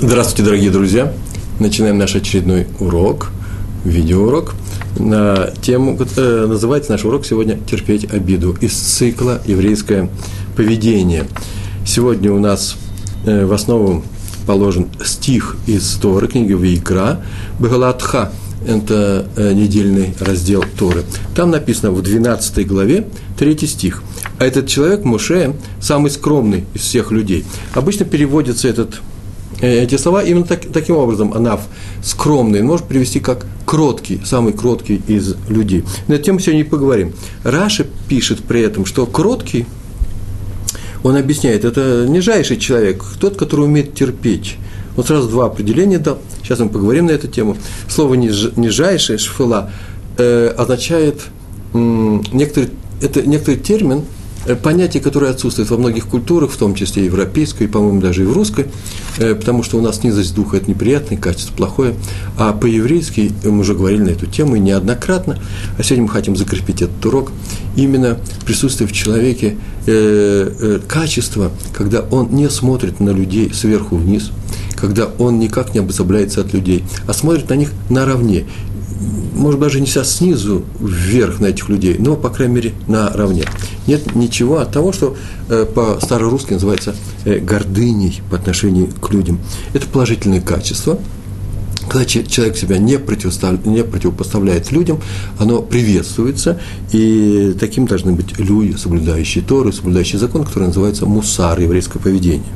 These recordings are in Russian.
Здравствуйте, дорогие друзья! Начинаем наш очередной урок, видеоурок, на тему, э, называется наш урок сегодня «Терпеть обиду» из цикла «Еврейское поведение». Сегодня у нас э, в основу положен стих из Торы, книги Вейкра, Бегалатха, это э, недельный раздел Торы. Там написано в 12 главе, 3 стих. А этот человек, Муше, самый скромный из всех людей. Обычно переводится этот эти слова именно так, таким образом, анав, скромный, может привести как кроткий, самый кроткий из людей. На эту тему сегодня и поговорим. Раша пишет при этом, что кроткий, он объясняет, это нижайший человек, тот, который умеет терпеть. Вот сразу два определения дал. Сейчас мы поговорим на эту тему. Слово нижайший, шфела, э, означает м, некоторый, это некоторый термин, Э, понятие, которое отсутствует во многих культурах, в том числе и европейской, по-моему, даже и в русской, э, потому что у нас низость духа – это неприятное качество, плохое, а по-еврейски мы уже говорили на эту тему и неоднократно, а сегодня мы хотим закрепить этот урок, именно присутствие в человеке э, э, качества, когда он не смотрит на людей сверху вниз, когда он никак не обособляется от людей, а смотрит на них наравне может даже не снизу вверх на этих людей, но, по крайней мере, наравне. Нет ничего от того, что э, по-старорусски называется э, гордыней по отношению к людям. Это положительное качество – когда человек себя не, не противопоставляет людям, оно приветствуется, и таким должны быть люди, соблюдающие Торы, соблюдающие закон, который называется мусар, еврейское поведение.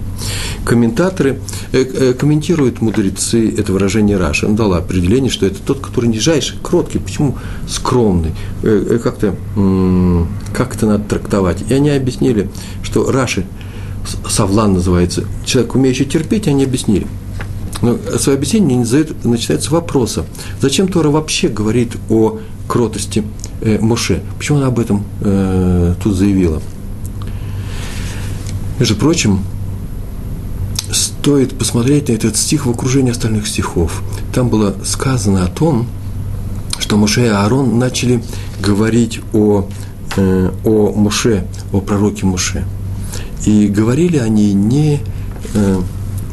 Комментаторы э, э, комментируют мудрецы это выражение Раши. Он дал определение, что это тот, который нижайший, кроткий, почему скромный, э, как-то как это надо трактовать. И они объяснили, что Раши, Савлан называется, человек, умеющий терпеть, они объяснили – но свое объяснение начинается с вопроса. Зачем Тора вообще говорит о кротости э, Моше? Почему она об этом э, тут заявила? Между прочим, стоит посмотреть на этот стих в окружении остальных стихов. Там было сказано о том, что Моше и Аарон начали говорить о, э, о Моше, о пророке Моше. И говорили они не э,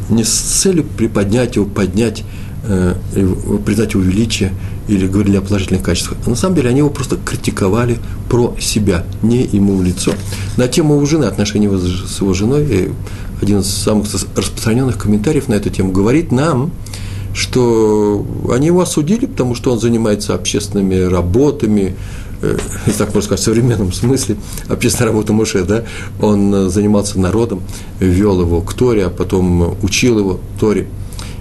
не с целью приподнять его, поднять, э, признать его величие или говорили о положительных качествах. А на самом деле они его просто критиковали про себя, не ему в лицо. На тему его жены, отношений с его женой, один из самых распространенных комментариев на эту тему говорит нам, что они его осудили, потому что он занимается общественными работами, э, так можно сказать, в современном смысле, общественная работа Муше, да, он э, занимался народом, вел его к Торе, а потом учил его Торе,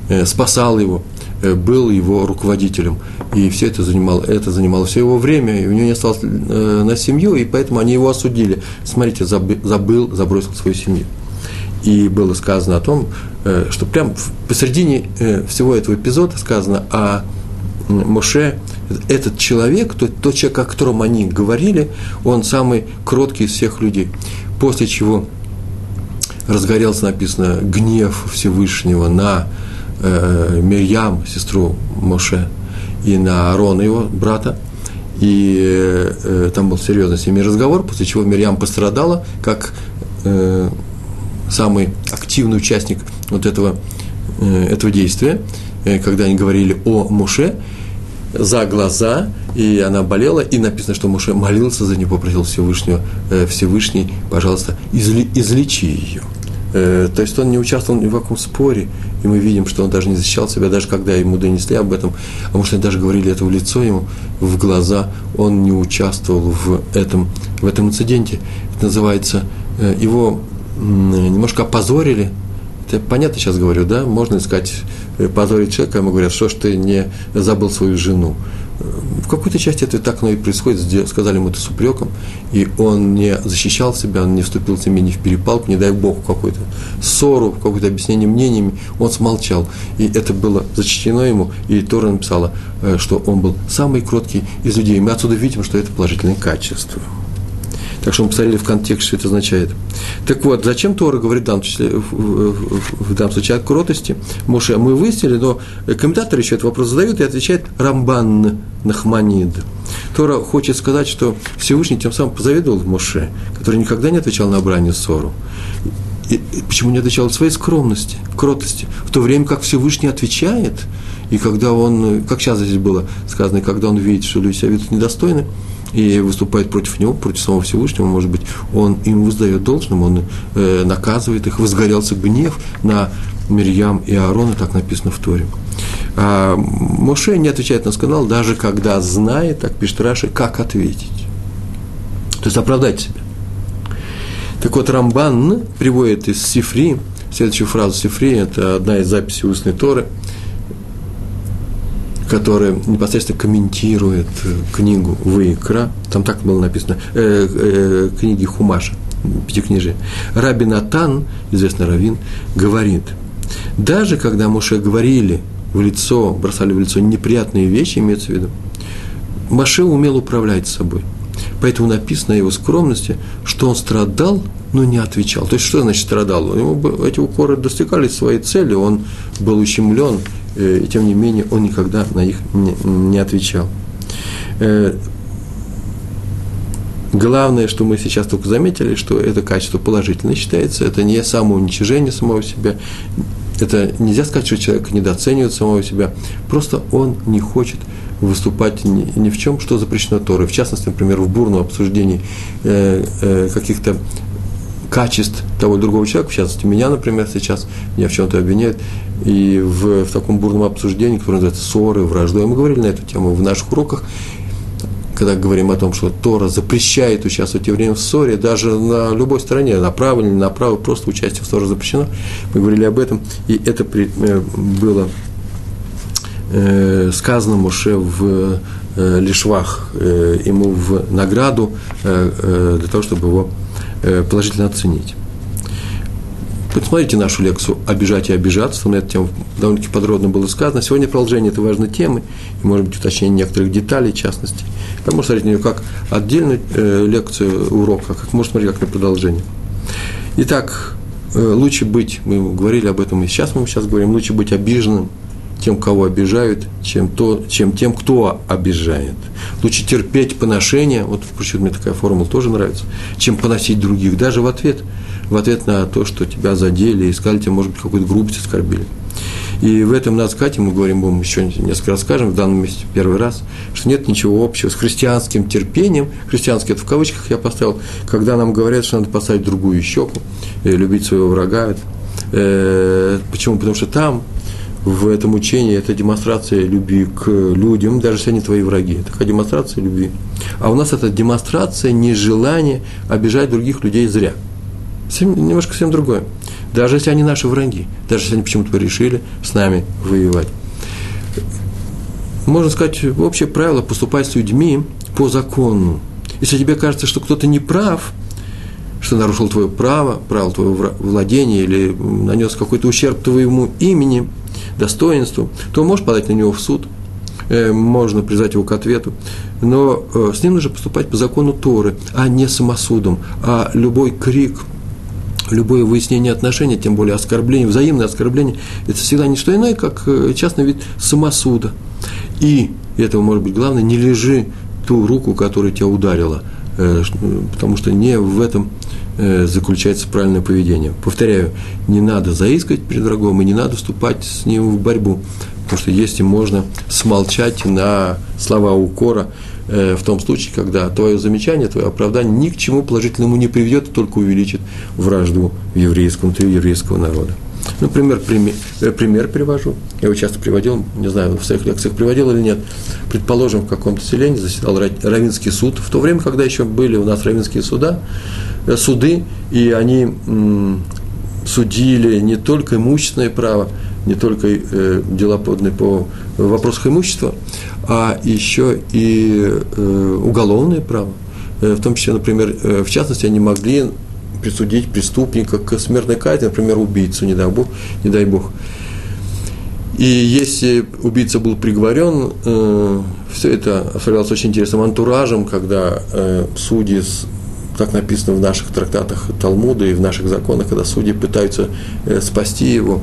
э, спасал его, был его руководителем. И все это занимало, это занимало все его время, и у него не осталось на семью, и поэтому они его осудили. Смотрите, забыл, забросил свою семью. И было сказано о том, что прямо посередине всего этого эпизода сказано о Моше, этот человек, тот, тот человек, о котором они говорили, он самый кроткий из всех людей. После чего разгорелся, написано, гнев Всевышнего на э, Мирьям, сестру Моше, и на Аарона, его брата. И э, там был серьезный с ними разговор, после чего Мирьям пострадала, как э, самый активный участник вот этого, э, этого действия, э, когда они говорили о Моше, за глаза, и она болела, и написано, что Муше молился за нее, попросил Всевышнего, э, Всевышний, пожалуйста, излечи ее. Э, то есть он не участвовал ни в каком споре, и мы видим, что он даже не защищал себя, даже когда ему донесли об этом, а может, они даже говорили это в лицо ему, в глаза, он не участвовал в этом, в этом инциденте. Это называется, э, его немножко опозорили, это понятно сейчас говорю, да, можно искать, э, позорить человека, ему говорят, что ж ты не забыл свою жену. В какой-то части это так оно и происходит, сказали ему это с упреком, и он не защищал себя, он не вступил с ними ни в перепалку, не дай бог, в какую-то ссору, в какое-то объяснение мнениями, он смолчал. И это было зачтено ему, и Тора написала, э, что он был самый кроткий из людей. Мы отсюда видим, что это положительное качество. Так что мы посмотрели в контекст, что это означает. Так вот, зачем Тора говорит в данном, числе, в, данном случае о кротости? Моше, мы выяснили, но комментаторы еще этот вопрос задают и отвечает Рамбан Нахманид. Тора хочет сказать, что Всевышний тем самым позавидовал Моше, который никогда не отвечал на брань ссору. и, и почему не отвечал от своей скромности, кротости, в то время как Всевышний отвечает, и когда он, как сейчас здесь было сказано, когда он видит, что люди себя ведут недостойно, и выступает против него, против самого Всевышнего, может быть, он им воздает должным, он э, наказывает их, возгорелся гнев на Мирьям и Аарона, так написано в Торе. А Моше не отвечает на скандал, даже когда знает, так пишет Раши, как ответить. То есть оправдать себя. Так вот, Рамбан приводит из Сифри, следующую фразу Сифри, это одна из записей устной Торы, которая непосредственно комментирует книгу Вайкра, там так было написано, э, э, книги Хумаша, пятикнижие. Раби Натан, известный раввин, говорит, даже когда Моше говорили в лицо, бросали в лицо неприятные вещи, имеется в виду, Моше умел управлять собой – Поэтому написано о его скромности, что он страдал, но не отвечал. То есть, что значит страдал? Ему эти укоры достигали своей цели, он был ущемлен, э, и тем не менее он никогда на них не, отвечал. Э, главное, что мы сейчас только заметили, что это качество положительное считается, это не самоуничижение самого себя, это нельзя сказать, что человек недооценивает самого себя, просто он не хочет выступать ни, ни в чем, что запрещено Торой. В частности, например, в бурном обсуждении э, э, каких-то качеств того или другого человека, в частности, меня, например, сейчас. Меня в чем-то обвиняют, и в, в таком бурном обсуждении, которое называется ссоры, враждой, мы говорили на эту тему в наших уроках, когда говорим о том, что Тора запрещает участвовать евреям в ссоре, даже на любой стороне, направо или направо, просто участие в ссоре запрещено. Мы говорили об этом, и это при, э, было э, сказано Моше в э, Лишвах э, ему в награду э, э, для того, чтобы его э, положительно оценить. Посмотрите нашу лекцию «Обижать и обижаться», там на эту тему довольно-таки подробно было сказано. Сегодня продолжение этой важной темы, и, может быть, уточнение некоторых деталей, в частности. Вы можете смотреть на нее как отдельную э, лекцию урока, как можно смотреть как на продолжение. Итак, э, лучше быть, мы говорили об этом и сейчас мы сейчас говорим, лучше быть обиженным – тем, кого обижают, чем, то, чем тем, кто обижает. Лучше терпеть поношение, вот почему мне такая формула тоже нравится, чем поносить других, даже в ответ, в ответ на то, что тебя задели и сказали тебе, может быть, какую-то грубость оскорбили. И в этом надо сказать, и мы говорим, мы еще несколько раз скажем, в данном месте первый раз, что нет ничего общего с христианским терпением, христианский это в кавычках я поставил, когда нам говорят, что надо поставить другую щеку, и любить своего врага. Э, почему? Потому что там в этом учении это демонстрация любви к людям, даже если они твои враги. Это такая демонстрация любви. А у нас это демонстрация нежелания обижать других людей зря. Немножко совсем другое. Даже если они наши враги, даже если они почему-то решили с нами воевать. Можно сказать, общее правило – поступать с людьми по закону. Если тебе кажется, что кто-то не прав, что нарушил твое право, право твоего владения или нанес какой-то ущерб твоему имени – достоинству, то можешь подать на него в суд, э, можно призвать его к ответу, но э, с ним нужно поступать по закону Торы, а не самосудом, а любой крик, любое выяснение отношений, тем более оскорбление, взаимное оскорбление, это всегда не что иное, как э, частный вид самосуда. И, этого может быть главное, не лежи ту руку, которая тебя ударила, потому что не в этом Э, заключается правильное поведение. Повторяю, не надо заискивать перед врагом и не надо вступать с ним в борьбу, потому что если можно смолчать на слова укора э, в том случае, когда твое замечание, твое оправдание ни к чему положительному не приведет, только увеличит вражду в еврейском, внутри еврейского народа. Например, пример, э, пример привожу. Я его часто приводил, не знаю, в своих лекциях приводил или нет. Предположим, в каком-то селении заседал Равинский суд. В то время, когда еще были у нас равинские суда, Э, суды, и они судили не только имущественное право, не только э, дела поданные по вопросах имущества, а еще и э, уголовное право. В том числе, например, в частности, они могли присудить преступника к смертной казни, например, убийцу, не дай бог. Не дай бог. И если убийца был приговорен, э, все это оформлялось очень интересным антуражем, когда э, судьи как написано в наших трактатах Талмуда и в наших законах, когда судьи пытаются э, спасти его,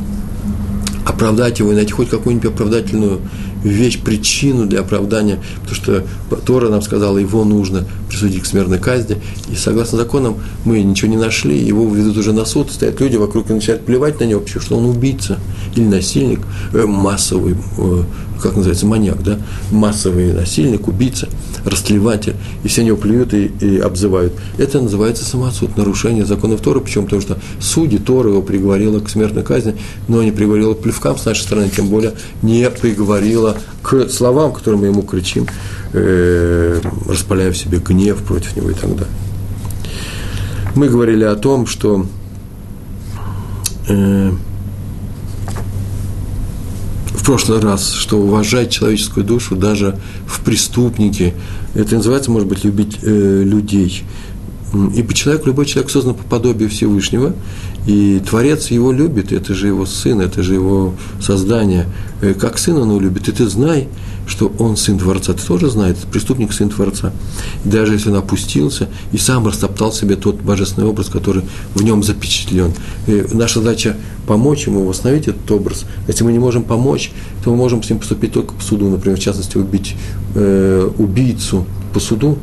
оправдать его и найти хоть какую-нибудь оправдательную вещь, причину для оправдания, потому что Тора нам сказала, его нужно присудить к смертной казни. И согласно законам мы ничего не нашли, его ведут уже на суд, стоят люди вокруг и начинают плевать на него, что он убийца или насильник, э, массовый, э, как называется, маньяк, да, массовый насильник, убийца, растлеватель, и все него плюют и, и обзывают. Это называется самосуд, нарушение законов Торы, почему? Потому что судьи Тора его приговорила к смертной казни, но не приговорила к плевкам с нашей стороны, тем более не приговорила к словам, которые мы ему кричим, э, распаляя в себе гнев против него и так далее. Мы говорили о том, что э, в прошлый раз, что уважать человеческую душу даже в преступнике, это называется, может быть, любить э, людей. Ибо человек, любой человек создан по подобию Всевышнего, и Творец его любит, это же его сын, это же его создание. Э, как сын он его любит, и ты знай, что он сын Творца, ты тоже знаешь, преступник сын Творца. И даже если он опустился и сам растоптал себе тот божественный образ, который в нем запечатлен. И наша задача помочь ему восстановить этот образ. Если мы не можем помочь, то мы можем с ним поступить только по суду, например, в частности, убить э, убийцу по суду,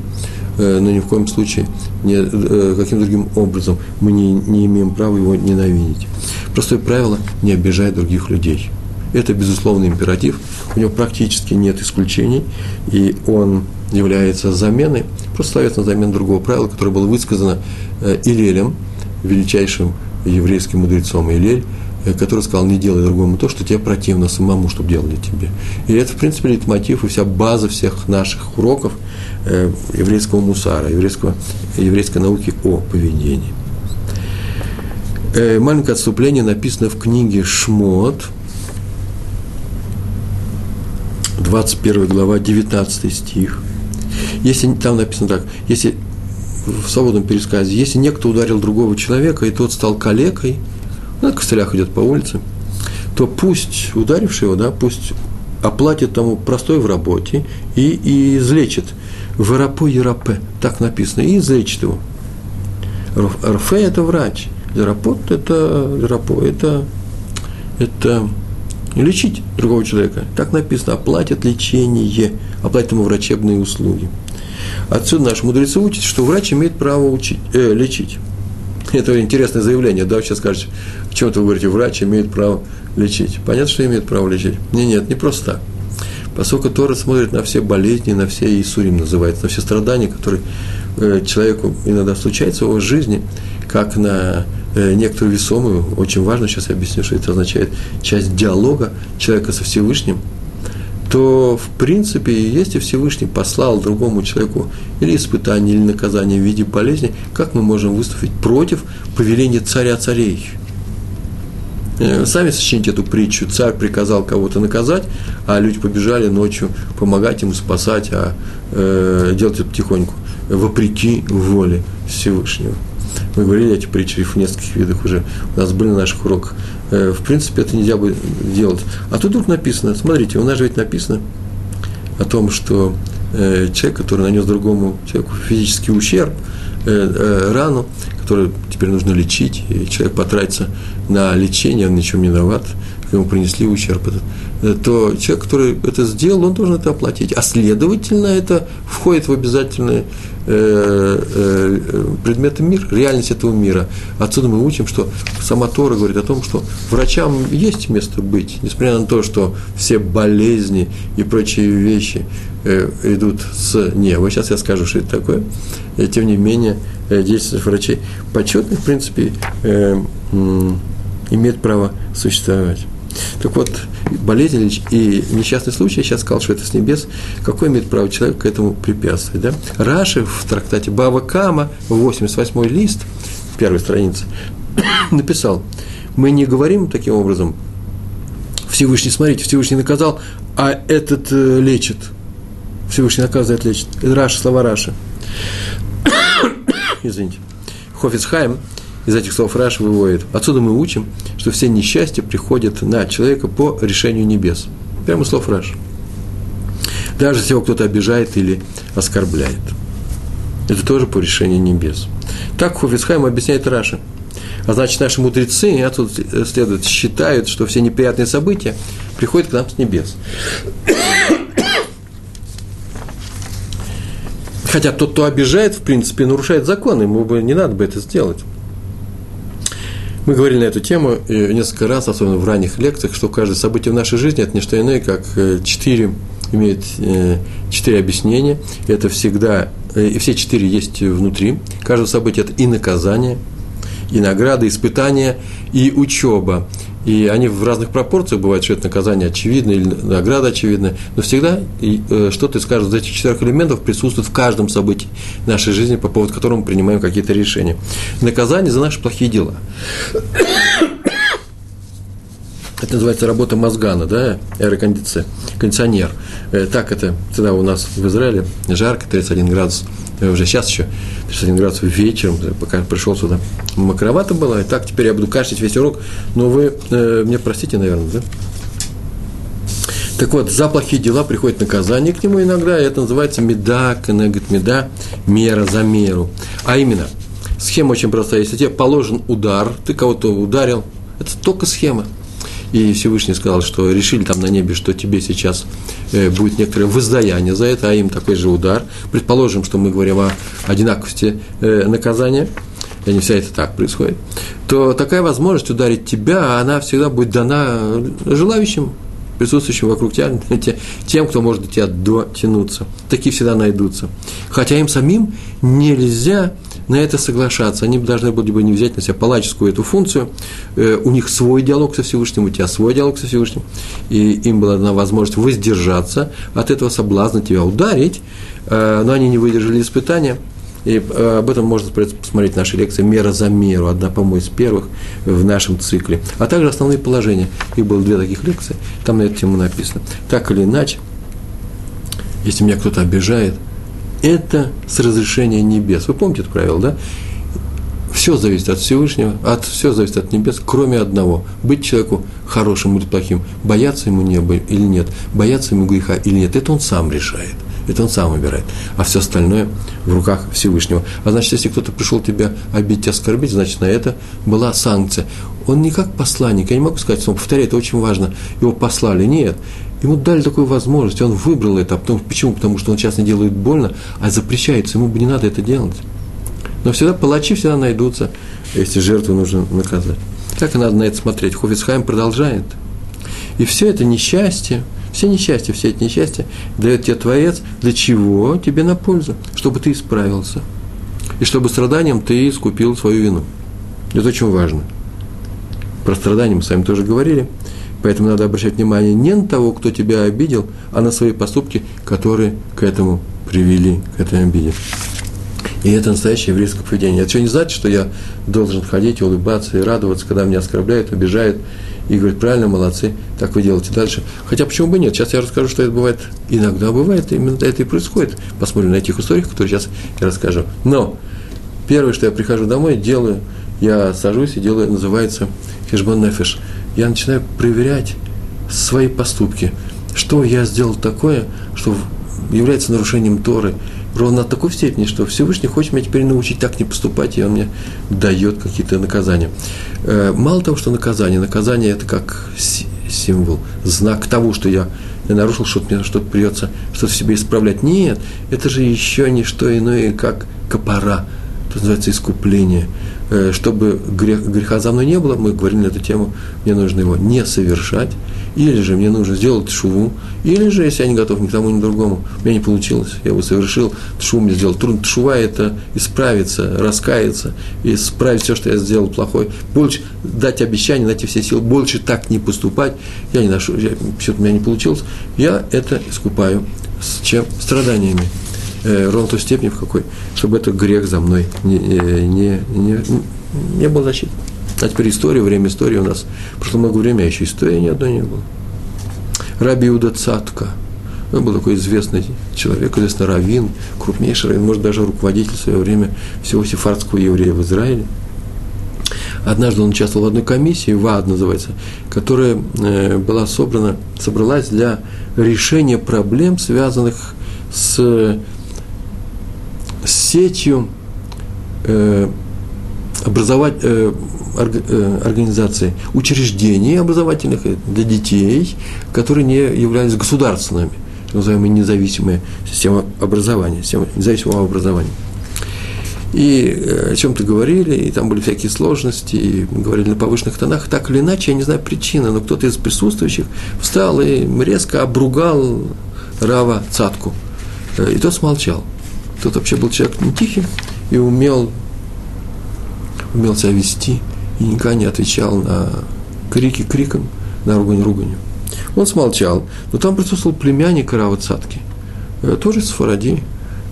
э, но ни в коем случае не, э, каким другим образом мы не, не имеем права его ненавидеть. Простое правило – не обижать других людей. Это безусловный императив, у него практически нет исключений, и он является заменой, просто ставится на замену другого правила, которое было высказано э, Илелем, величайшим еврейским мудрецом Илель, э, который сказал, не делай другому то, что тебе противно самому, чтобы делали тебе. И это, в принципе, лейтмотив и вся база всех наших уроков э, еврейского мусара, еврейского, еврейской науки о поведении. Маленькое отступление написано в книге «Шмот», 21 глава, 19 стих. Если там написано так, если в свободном пересказе, если некто ударил другого человека, и тот стал калекой, на костылях идет по улице, то пусть ударивший его, да, пусть оплатит тому простой в работе и, и излечит. Верапо Ерапе, так написано, и излечит его. РФ – это врач, Ерапот – это, Ерапо – это, это лечить другого человека. Так написано, оплатят лечение, оплатят ему врачебные услуги. Отсюда наши мудрецы учат, что врач имеет право учить, э, лечить. Это интересное заявление, да, сейчас скажете, в чем-то вы говорите, врач имеет право лечить. Понятно, что имеет право лечить? Не, нет, не просто так. Поскольку Тора смотрит на все болезни, на все Иисурим называется, на все страдания, которые э, человеку иногда случаются в его жизни, как на некоторую весомую, очень важно, сейчас я объясню, что это означает, часть диалога человека со Всевышним, то, в принципе, если Всевышний послал другому человеку или испытание, или наказание в виде болезни, как мы можем выступить против повеления царя царей? Э, сами сочините эту притчу. Царь приказал кого-то наказать, а люди побежали ночью помогать ему, спасать, а э, делать это потихоньку, вопреки воле Всевышнего. Мы говорили эти притчи в нескольких видах уже, у нас были на наших уроках. Э, в принципе, это нельзя бы делать. А тут вдруг написано, смотрите, у нас же ведь написано о том, что э, человек, который нанес другому человеку физический ущерб, э, рану, которую теперь нужно лечить, и человек потратится на лечение, он ничем не виноват, ему принесли ущерб этот, то человек, который это сделал, он должен это оплатить. А следовательно, это входит в обязательные Э, э, предметы мира, реальность этого мира. Отсюда мы учим, что сама Тора говорит о том, что врачам есть место быть, несмотря на то, что все болезни и прочие вещи э, идут с неба. Сейчас я скажу, что это такое. И, тем не менее, деятельность врачей почетных, в принципе, имеет право существовать. Так вот, болезнь и несчастный случай, я сейчас сказал, что это с небес, какое имеет право человек к этому препятствовать? Да? Раши в трактате Бава Кама, 88 лист, первой страницы, написал, мы не говорим таким образом, Всевышний, смотрите, Всевышний наказал, а этот э, лечит. Всевышний наказывает, лечит. Раши, слова Раши. Извините. Хофицхайм из этих слов Раш выводит. Отсюда мы учим, что все несчастья приходят на человека по решению небес. Прямо слов Раш. Даже если его кто-то обижает или оскорбляет. Это тоже по решению небес. Так Хофисхайм объясняет Раша. А значит, наши мудрецы, отсюда следует, считают, что все неприятные события приходят к нам с небес. Хотя тот, кто обижает, в принципе, нарушает закон, ему бы не надо бы это сделать. Мы говорили на эту тему несколько раз, особенно в ранних лекциях, что каждое событие в нашей жизни – это не что иное, как э, четыре, имеет э, четыре объяснения. Это всегда, э, и все четыре есть внутри. Каждое событие – это и наказание, и награда, и испытание, и учеба. И они в разных пропорциях бывают, что это наказание очевидно или награда очевидная, но всегда э, что-то из каждого из этих четырех элементов присутствует в каждом событии нашей жизни, по поводу которого мы принимаем какие-то решения. Наказание за наши плохие дела. Это называется работа мозгана, да, аэрокондиционер. Э, так это всегда у нас в Израиле, жарко, 31 градус уже сейчас еще 31 градусов вечером, пока пришел сюда, макровато было, и так теперь я буду кашлять весь урок, но вы э, мне простите, наверное, да? Так вот, за плохие дела приходит наказание к нему иногда, и это называется меда, кенегет меда, мера за меру. А именно, схема очень простая. Если тебе положен удар, ты кого-то ударил, это только схема – и Всевышний сказал, что решили там на небе, что тебе сейчас э, будет некоторое воздаяние за это, а им такой же удар. Предположим, что мы говорим о одинаковости э, наказания, и не вся это так происходит, то такая возможность ударить тебя, она всегда будет дана желающим, присутствующим вокруг тебя, тем, кто может до тебя дотянуться. Такие всегда найдутся. Хотя им самим нельзя на это соглашаться. Они должны были бы не взять на себя палаческую эту функцию. Э, у них свой диалог со Всевышним, у тебя свой диалог со Всевышним. И им была дана возможность воздержаться от этого соблазна тебя ударить, э, но они не выдержали испытания. И э, об этом можно посмотреть в нашей лекции «Мера за меру», одна, по-моему, из первых в нашем цикле. А также основные положения. Их было две таких лекции, там на эту тему написано. Так или иначе, если меня кто-то обижает – это с разрешения небес. Вы помните это правило, да? Все зависит от Всевышнего, от, все зависит от небес, кроме одного. Быть человеку хорошим или плохим, бояться ему неба или нет, бояться ему греха или нет, это он сам решает. Это он сам выбирает. А все остальное в руках Всевышнего. А значит, если кто-то пришел тебя обидеть, оскорбить, значит, на это была санкция. Он не как посланник, я не могу сказать, что он повторяет, это очень важно, его послали. Нет, Ему дали такую возможность, он выбрал это. А потом, почему? Потому что он сейчас не делает больно, а запрещается, ему бы не надо это делать. Но всегда палачи всегда найдутся, если жертву нужно наказать. Как надо на это смотреть? Хофицхайм продолжает. И все это несчастье, все несчастья, все эти несчастья дает тебе Творец, для чего? Тебе на пользу, чтобы ты исправился. И чтобы страданием ты искупил свою вину. Это очень важно. Про страдания мы с вами тоже говорили – Поэтому надо обращать внимание не на того, кто тебя обидел, а на свои поступки, которые к этому привели, к этой обиде. И это настоящее еврейское поведение. Это что не значит, что я должен ходить, улыбаться и радоваться, когда меня оскорбляют, обижают, и говорят, правильно, молодцы, так вы делаете дальше. Хотя почему бы нет? Сейчас я расскажу, что это бывает. Иногда бывает, именно это и происходит. Посмотрим на этих историях, которые сейчас я расскажу. Но первое, что я прихожу домой, делаю, я сажусь и делаю, называется хешбон нефеш – я начинаю проверять свои поступки. Что я сделал такое, что является нарушением Торы, ровно на такой степени, что Всевышний хочет меня теперь научить так не поступать, и он мне дает какие-то наказания. Э, мало того, что наказание, наказание это как символ, знак того, что я нарушил что-то, мне что-то придется что-то в себе исправлять. Нет, это же еще не что иное, как копора, это называется искупление. Э, чтобы грех, греха за мной не было, мы говорили на эту тему, мне нужно его не совершать, или же мне нужно сделать шуву, или же, если я не готов ни к тому, ни к другому, у меня не получилось, я его совершил, шуву мне сделал трудно. Шува – это исправиться, раскаяться, исправить все, что я сделал плохое, больше дать обещание, найти все силы, больше так не поступать, я не ношу, все-таки у меня не получилось, я это искупаю с чем? Страданиями э, ровно той степени, в какой, чтобы этот грех за мной не, э, не, не, не был защиты. А теперь история, время истории у нас. Прошло много времени, а еще истории ни одной не было. Раби Иуда Цатка. Он был такой известный человек, известный раввин, крупнейший раввин, может, даже руководитель в свое время всего сефардского еврея в Израиле. Однажды он участвовал в одной комиссии, ВАД называется, которая э, была собрана, собралась для решения проблем, связанных с сетью э, образовать, э, э, организаций, учреждений образовательных для детей, которые не являлись государственными. называемая независимая система образования, система независимого образования. И э, о чем-то говорили, и там были всякие сложности, и говорили на повышенных тонах. Так или иначе, я не знаю причины, но кто-то из присутствующих встал и резко обругал Рава Цатку. Э, и тот смолчал. Тот вообще был человек не тихий и умел, умел себя вести, и никогда не отвечал на крики криком, на ругань руганью. Он смолчал, но там присутствовал племянник Рава Цатки, э, тоже из Фаради,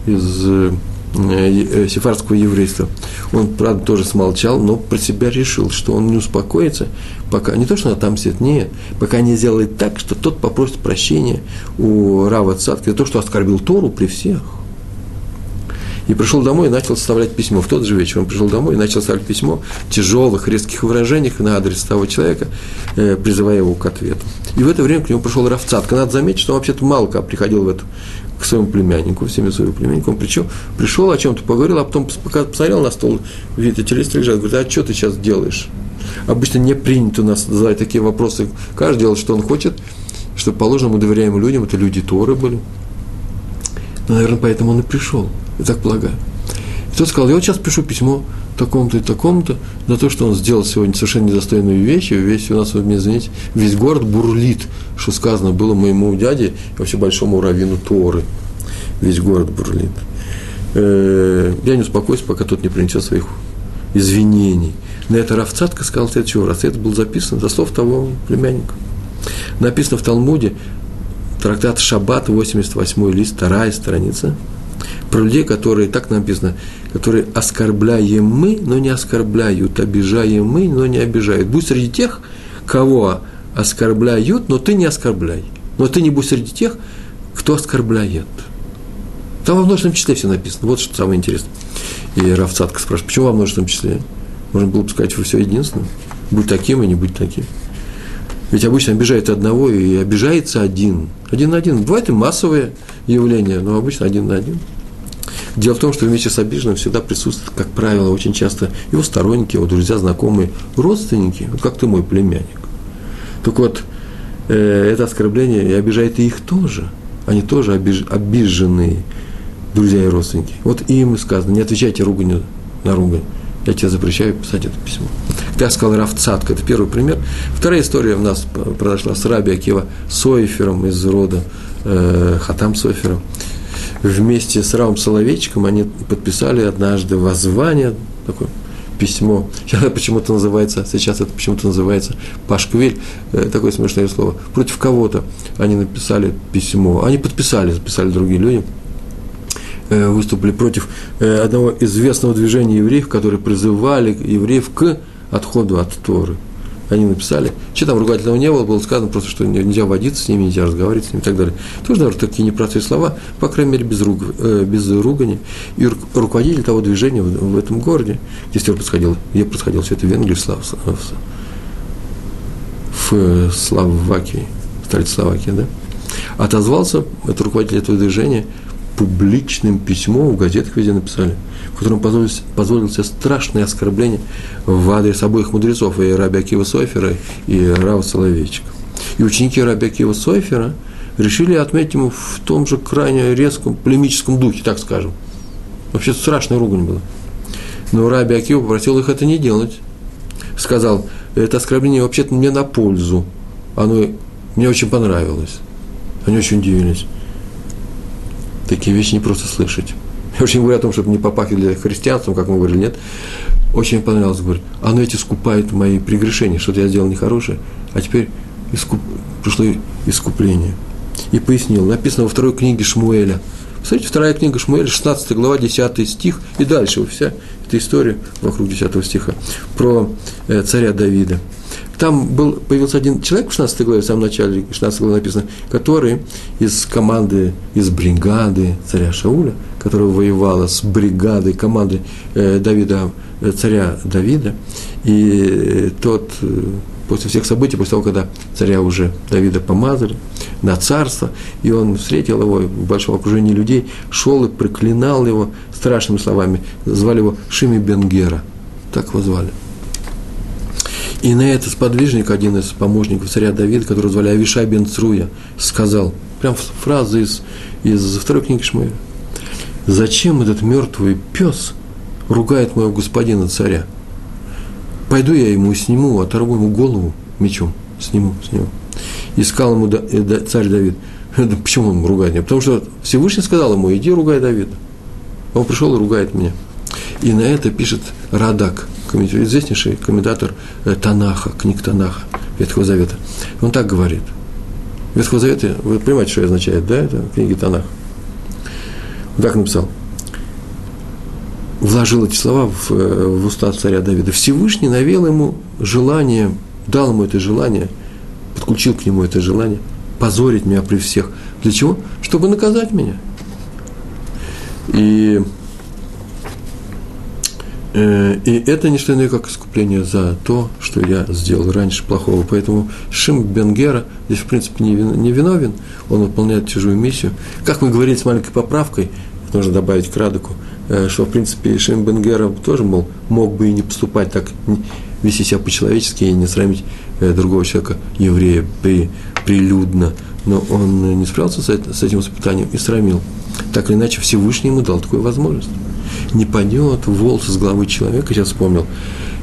из Э, э, сефардского еврейства. Он, правда, тоже смолчал, но про себя решил, что он не успокоится, пока не то, что отомстит, нет, пока не сделает так, что тот попросит прощения у Рава Цатки за то, что оскорбил Тору при всех. И пришел домой и начал составлять письмо. В тот же вечер он пришел домой и начал составлять письмо в тяжелых, резких выражениях на адрес того человека, э, призывая его к ответу. И в это время к нему пришел Равцатка. Надо заметить, что он вообще-то мало как приходил в эту к своему племяннику, в семью своего племянника, он причем, пришел, о чем-то поговорил, а потом посмотрел на стол, видит, эти листы лежат, говорит, а что ты сейчас делаешь? Обычно не принято у нас задавать такие вопросы. Каждый делает, что он хочет, чтобы положено мы доверяем людям, это люди Торы были. Наверное, поэтому он и пришел, я так полагаю. И тот сказал, я вот сейчас пишу письмо такому-то и такому-то, за то, что он сделал сегодня совершенно недостойную вещь, и весь у нас, вы мне извините, весь город бурлит, что сказано было моему дяде и вообще большому раввину Торы. Весь город бурлит. Э, я не успокоюсь, пока тот не принесет своих извинений. На это Равцатка сказал следующего раз. Это было записано за слов того племянника. Написано в Талмуде, трактат Шаббат, 88 лист, вторая страница, про людей, которые, так написано, которые оскорбляем мы, но не оскорбляют, обижаем мы, но не обижают. Будь среди тех, кого оскорбляют, но ты не оскорбляй. Но ты не будь среди тех, кто оскорбляет. Там во множественном числе все написано. Вот что самое интересное. И Равцатка спрашивает, почему во множественном числе? Можно было бы сказать, вы все единственное. Будь таким и не будь таким. Ведь обычно обижает одного и обижается один. Один на один. Бывает и массовое явление, но обычно один на один. Дело в том, что вместе с обиженным всегда присутствует, как правило, очень часто его сторонники, его друзья, знакомые, родственники, вот как ты мой племянник. Так вот, э, это оскорбление и обижает и их тоже. Они тоже обиж, обиженные друзья и родственники. Вот им сказано, не отвечайте руганью на ругань. Я тебе запрещаю писать это письмо. Так сказал Равцатка, это первый пример. Вторая история у нас произошла с Раби Акива Сойфером из рода э, Хатам Сойфером вместе с Равом Соловейчиком они подписали однажды воззвание, такое письмо. Сейчас почему-то называется, сейчас это почему-то называется Пашквиль, э, такое смешное слово. Против кого-то они написали письмо. Они подписали, записали другие люди, э, выступили против э, одного известного движения евреев, которые призывали евреев к отходу от Торы они написали. Что там ругательного не было, было сказано просто, что нельзя водиться с ними, нельзя разговаривать с ними и так далее. Тоже, наверное, такие непростые слова, по крайней мере, без, руг, э, без ругани. И руководитель того движения в, в этом городе, где все происходило, где происходило все это в Венгрии, в, Слав, в, в Словакии, столице Словакии, да, отозвался, это руководитель этого движения, публичным письмом, в газетах везде написали – в котором позволилось, позволил себе страшное оскорбление в адрес обоих мудрецов, и Раби Акива Сойфера, и Рава Соловейчика. И ученики Раби Акива Сойфера решили отметить ему в том же крайне резком полемическом духе, так скажем. Вообще страшная ругань была. Но Раби Акива попросил их это не делать. Сказал, это оскорбление вообще-то мне на пользу. Оно мне очень понравилось. Они очень удивились. Такие вещи не просто слышать. Я очень говорю о том, чтобы не попахивали христианством, как мы говорили, нет. Очень понравилось, говорит, оно эти скупает мои прегрешения, что-то я сделал нехорошее, а теперь искуп... пришло искупление. И пояснил, написано во второй книге Шмуэля. Смотрите, вторая книга Шмуэля, 16 глава, 10 стих, и дальше вся эта история вокруг 10 стиха про э, царя Давида. Там был, появился один человек в 16 главе, в самом начале 16 главы написано, который из команды, из бригады царя Шауля, которая воевала с бригадой команды э, Давида, э, царя Давида, и э, тот после всех событий, после того, когда царя уже Давида помазали на царство, и он встретил его в большом окружении людей, шел и проклинал его страшными словами, звали его Шими Бенгера, так его звали – И на это сподвижник, один из помощников царя Давида, который звали Авишай бен Цруя, сказал, прям фраза из, из второй книги Шмуэля, «Зачем этот мертвый пес ругает моего господина царя? Пойду я ему сниму, оторву ему голову мечом, сниму, сниму». И сказал ему э, царь Давид, почему он ругает меня? Потому что Всевышний сказал ему, иди ругай Давида. Он пришел и ругает меня. И на это пишет Радак, известнейший комментатор э, Танаха, книг Танаха, Ветхого Завета. Он так говорит. Ветхого Завета, вы понимаете, что означает, да, это книги Танаха. Он так написал. Вложил эти слова в, э, в уста царя Давида. Всевышний навел ему желание, дал ему это желание, подключил к нему это желание, позорить меня при всех. Для чего? Чтобы наказать меня. И и это не что иное, как искупление за то, что я сделал раньше плохого. Поэтому Шим Бенгера здесь, в принципе, не виновен, он выполняет чужую миссию. Как мы говорили с маленькой поправкой, нужно добавить к Радоку, э, что, в принципе, Шим Бенгера тоже, мол, мог бы и не поступать так, вести себя по-человечески и не срамить э, другого человека, еврея, при, прилюдно. Но он не справился с этим испытанием и срамил. Так или иначе, Всевышний ему дал такую возможность не падет волос с головы человека, сейчас вспомнил,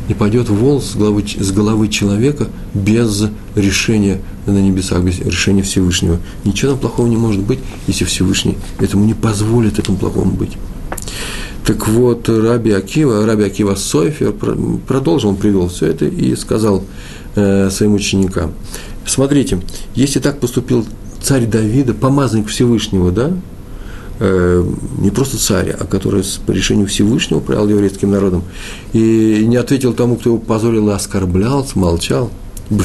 не падет волос с головы, с головы человека без решения на небесах, без решения Всевышнего. Ничего там плохого не может быть, если Всевышний этому не позволит этому плохому быть. Так вот, Раби Акива, Раби Акива Сойфер продолжил, он привел все это и сказал э, своим ученикам, смотрите, если так поступил царь Давида, помазанник Всевышнего, да, Э, не просто царь, а который по решению Всевышнего управлял еврейским народом, и не ответил тому, кто его позорил и оскорблял, молчал,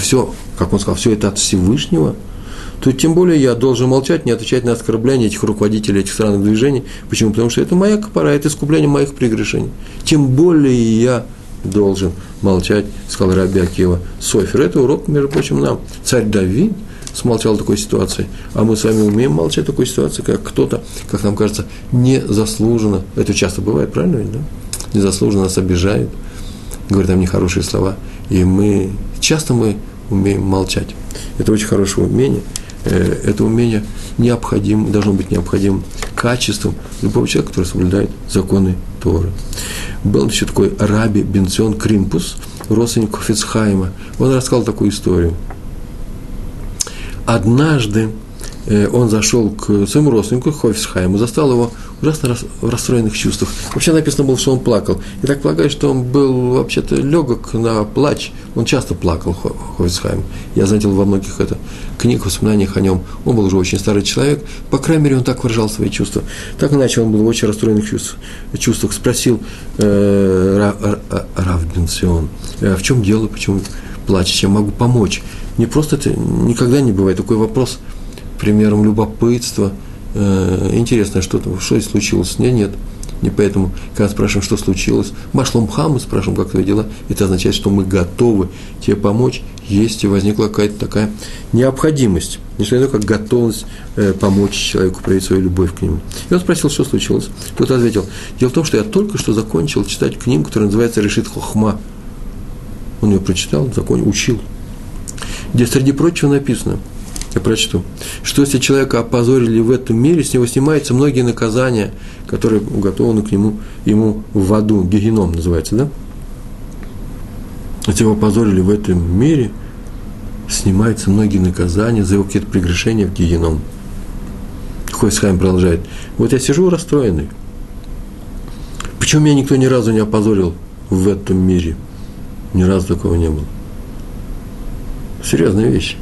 все, как он сказал, все это от Всевышнего, то тем более я должен молчать, не отвечать на оскорбления этих руководителей этих странных движений. Почему? Потому что это моя копора, это искупление моих прегрешений. Тем более я должен молчать, сказал Раби Акива Софер. Это урок, между прочим, нам. Царь Давид – смолчал такой ситуации. А мы с вами умеем молчать в такой ситуации, как кто-то, как нам кажется, незаслуженно. Это часто бывает, правильно ведь, да? Незаслуженно нас обижает, говорит нам нехорошие слова. И мы, часто мы умеем молчать. Это очень хорошее умение. Э, это умение необходим, должно быть необходимым качеством любого человека, который соблюдает законы Торы. Был еще такой Раби Бенцион Кримпус, родственник Хофицхайма. Он рассказал такую историю – однажды э, он зашел к своему родственнику Хофисхайму, застал его ужасно в расстроенных чувствах. Вообще написано было, что он плакал. И так полагаю, что он был вообще-то легок на плач. Он часто плакал, Хофисхайм. Я заметил во многих это, книг, воспоминаниях о нем. Он был уже очень старый человек. По крайней мере, он так выражал свои чувства. Так иначе он был в очень расстроенных чувствах. чувствах. Спросил э, Рав Бенсион, «А в чем дело, почему плачешь, я могу помочь не просто это никогда не бывает такой вопрос примером любопытства. Э, интересно, что, что случилось? Нет, нет. Не поэтому, когда спрашиваем, что случилось, Машлом Хам, спрашиваем, как твои дела, это означает, что мы готовы тебе помочь, если возникла какая-то такая необходимость. Не что иное, как готовность э, помочь человеку проявить свою любовь к нему. И он спросил, что случилось. Тот ответил, дело в том, что я только что закончил читать книгу, которая называется «Решит Хохма». Он ее прочитал, закончил, учил где среди прочего написано, я прочту, что если человека опозорили в этом мире, с него снимаются многие наказания, которые уготованы к нему, ему в аду, гегеном называется, да? Если его опозорили в этом мире, снимаются многие наказания за его какие-то прегрешения в гегеном. Хойсхайм продолжает. Вот я сижу расстроенный. Почему меня никто ни разу не опозорил в этом мире? Ни разу такого не было. Серьезная вещь.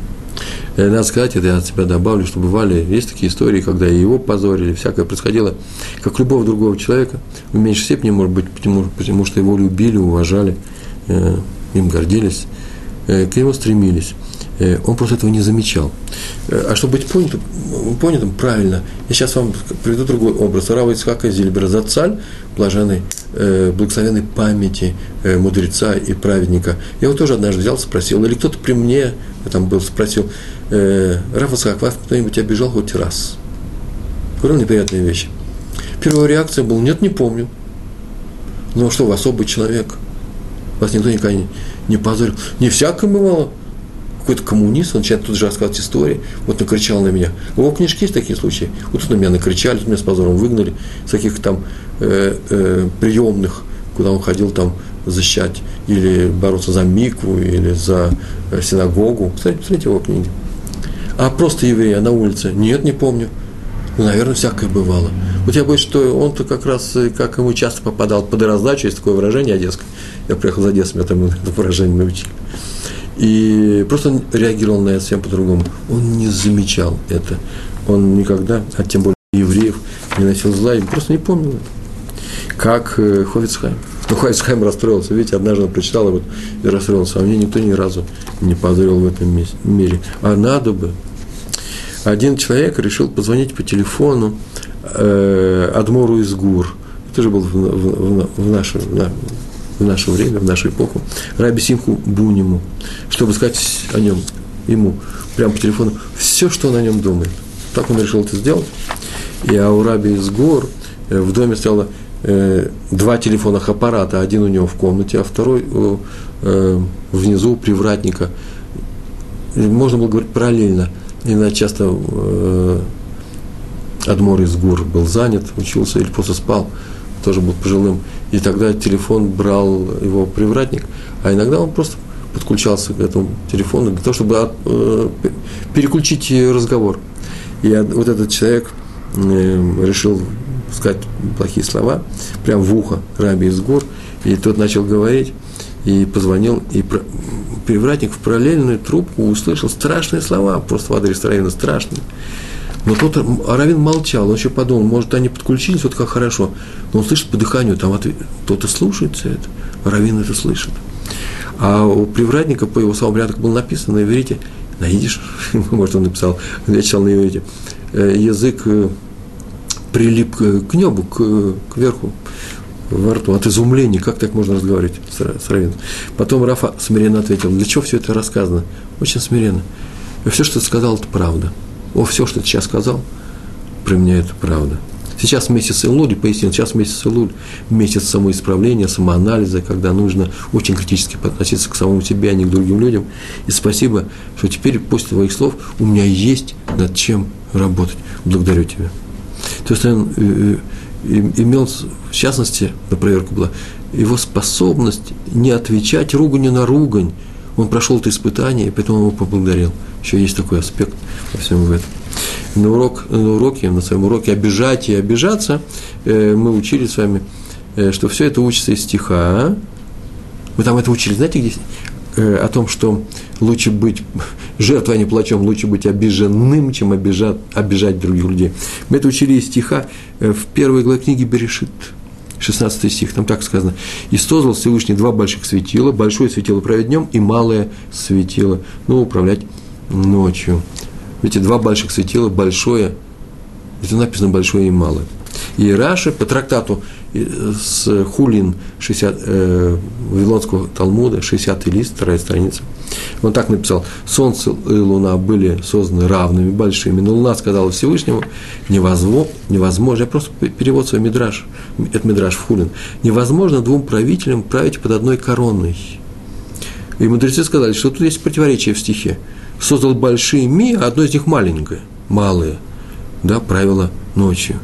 Надо сказать, это я от себя добавлю, что бывали, есть такие истории, когда его позорили, всякое происходило, как любого другого человека, в меньшей степени, может быть, потому, потому что его любили, уважали, э, им гордились, э, к нему стремились. Э, он просто этого не замечал. Э, а чтобы быть понятым, понятым правильно, я сейчас вам приведу другой образ. Рава Ицхака Зильбера Зацаль, блаженной, э, благословенной памяти мудреца и праведника. Я его тоже однажды взял, спросил, или кто-то при мне там был, спросил, Рава Ицхак, вас кто-нибудь обижал хоть раз? Говорил неприятные вещи. Первая реакция была, нет, не помню. Ну а что, вы особый человек. Вас никто никогда не, не позорил. Не всякое бывало. Какой-то коммунист, он начинает тут же рассказывать истории, вот накричал на меня. У его книжки есть такие случаи. Вот тут на меня накричали, тут меня с позором выгнали, с каких там э, э, приемных, куда он ходил там защищать или бороться за микву, или за э, синагогу. Кстати, посмотрите его книги. А просто еврея на улице? Нет, не помню. Ну, наверное, всякое бывало. Вот я боюсь, что он-то как раз, как ему часто попадал под раздачу, есть такое выражение одесское. Я приехал из Одессы, меня там это выражение научили. И просто реагировал на это совсем по-другому. Он не замечал это. Он никогда, а тем более евреев, не носил зла, и просто не помнил это. Как э, Ховицхайм. Ну, Ховицхайм расстроился. Видите, однажды он прочитал, вот и расстроился. А мне никто ни разу не позорил в этом мире. А надо бы, один человек решил позвонить по телефону э, Адмору из Гур. Это же был в, в, в, наше, в, в наше время, в нашу эпоху, Раби Симху Буниму, чтобы сказать о нем, ему, прямо по телефону, все, что он о нем думает. Так он решил это сделать. И а у Раби из Гор э, в доме стояло э, два телефонных аппарата, один у него в комнате, а второй э, внизу у привратника. Можно было говорить параллельно – Иногда часто Адмор из Гур был занят, учился или просто спал, тоже был пожилым. И тогда телефон брал его привратник, а иногда он просто подключался к этому телефону для того, чтобы э, переключить разговор. И вот этот человек э, решил сказать плохие слова, прям в ухо Раби из гор, и тот начал говорить, и позвонил, и привратник в параллельную трубку услышал страшные слова, просто в адрес Равина, страшные. Но тот Равин молчал, он еще подумал, может, они подключились, вот как хорошо. Но он слышит по дыханию, там кто-то слушается это, Равин это слышит. А у привратника, по его словам, рядом было написано на иврите, на идиш, может, он написал, я читал на иврите, э, язык э, прилип к небу, к, к верху, во рту, от изумления, как так можно разговаривать с, Равином. Потом Рафа смиренно ответил, для чего все это рассказано? Очень смиренно. И все, что сказал, это правда. О, все, что ты сейчас сказал, про меня это правда. Сейчас месяц Илуль, пояснил, сейчас месяц Илуль, месяц самоисправления, самоанализа, когда нужно очень критически относиться к самому себе, а не к другим людям. И спасибо, что теперь после твоих слов у меня есть над чем работать. Благодарю тебя. То есть он э, э, имел, в частности, на проверку была, его способность не отвечать руганью на ругань. Он прошел это испытание, и поэтому его поблагодарил. Еще есть такой аспект во всем в этом. На, урок, на уроке, на своем уроке «Обижать и обижаться» э, мы учили с вами, э, что все это учится из стиха. Мы там это учили, знаете, где? Э, о том, что лучше быть жертвой, а не плачем, лучше быть обиженным, чем обижать, обижать других людей. Мы это учили из стиха э, в первой главе книги Берешит, 16 стих, там так сказано. «И создал Всевышний два больших светила, большое светило править днем и малое светило, ну, управлять ночью». Видите, два больших светила, большое, это написано большое и малое. И Раши по трактату с Хулин 60, э, Вавилонского Талмуда, 60 лист, вторая страница. Он так написал, солнце и луна были созданы равными, большими, но луна сказала Всевышнему, невозможно, невозможно, я просто перевод свой мидраж, это мидраж в Хулин, невозможно двум правителям править под одной короной. И мудрецы сказали, что тут есть противоречие в стихе. Создал большие ми, а одно из них маленькое, малое, да, правило ночью.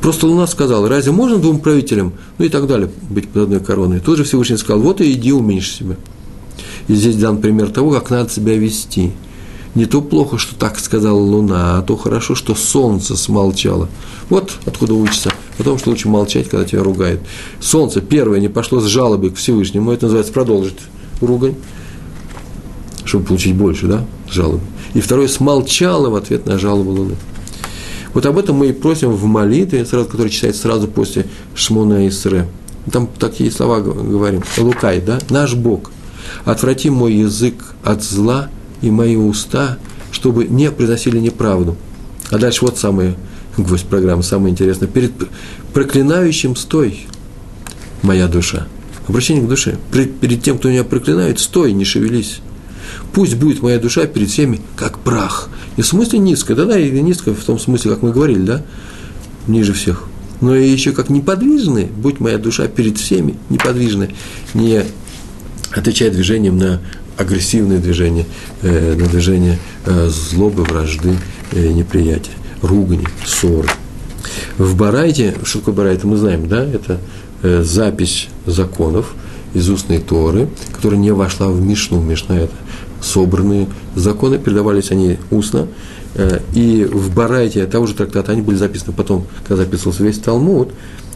Просто Луна сказала, разве можно двум правителям, ну и так далее, быть под одной короной. Тут же Всевышний сказал, вот и иди уменьши себя. И здесь дан пример того, как надо себя вести. Не то плохо, что так сказала Луна, а то хорошо, что Солнце смолчало. Вот откуда учится о том, что лучше молчать, когда тебя ругают. Солнце первое не пошло с жалобой к Всевышнему, это называется продолжить ругань, чтобы получить больше, да, жалобы. И второе смолчало в ответ на жалобу Луны. Вот об этом мы и просим в молитве, сразу, которая читается сразу после Шмона Исре. Там такие слова говорим. Лукай, да? Наш Бог. Отврати мой язык от зла и мои уста, чтобы не приносили неправду. А дальше вот самое, гвоздь программы, самое интересное. Перед проклинающим стой, моя душа. Обращение к душе. Перед тем, кто меня проклинает, стой, не шевелись. Пусть будет моя душа перед всеми как прах. И в смысле низкая, да-да, и низкая в том смысле, как мы говорили, да, ниже всех. Но и еще как неподвижная, будь моя душа перед всеми неподвижная, не отвечает движением на агрессивные движения, э, на движение э, злобы, вражды, э, неприятия, ругани, ссоры. В Барайте, что такое Барайта, мы знаем, да, это э, запись законов из устной Торы, которая не вошла в Мишну. Мишна – это собранные законы, передавались они устно, э, и в Барайте того же трактата они были записаны потом, когда записывался весь Талмуд,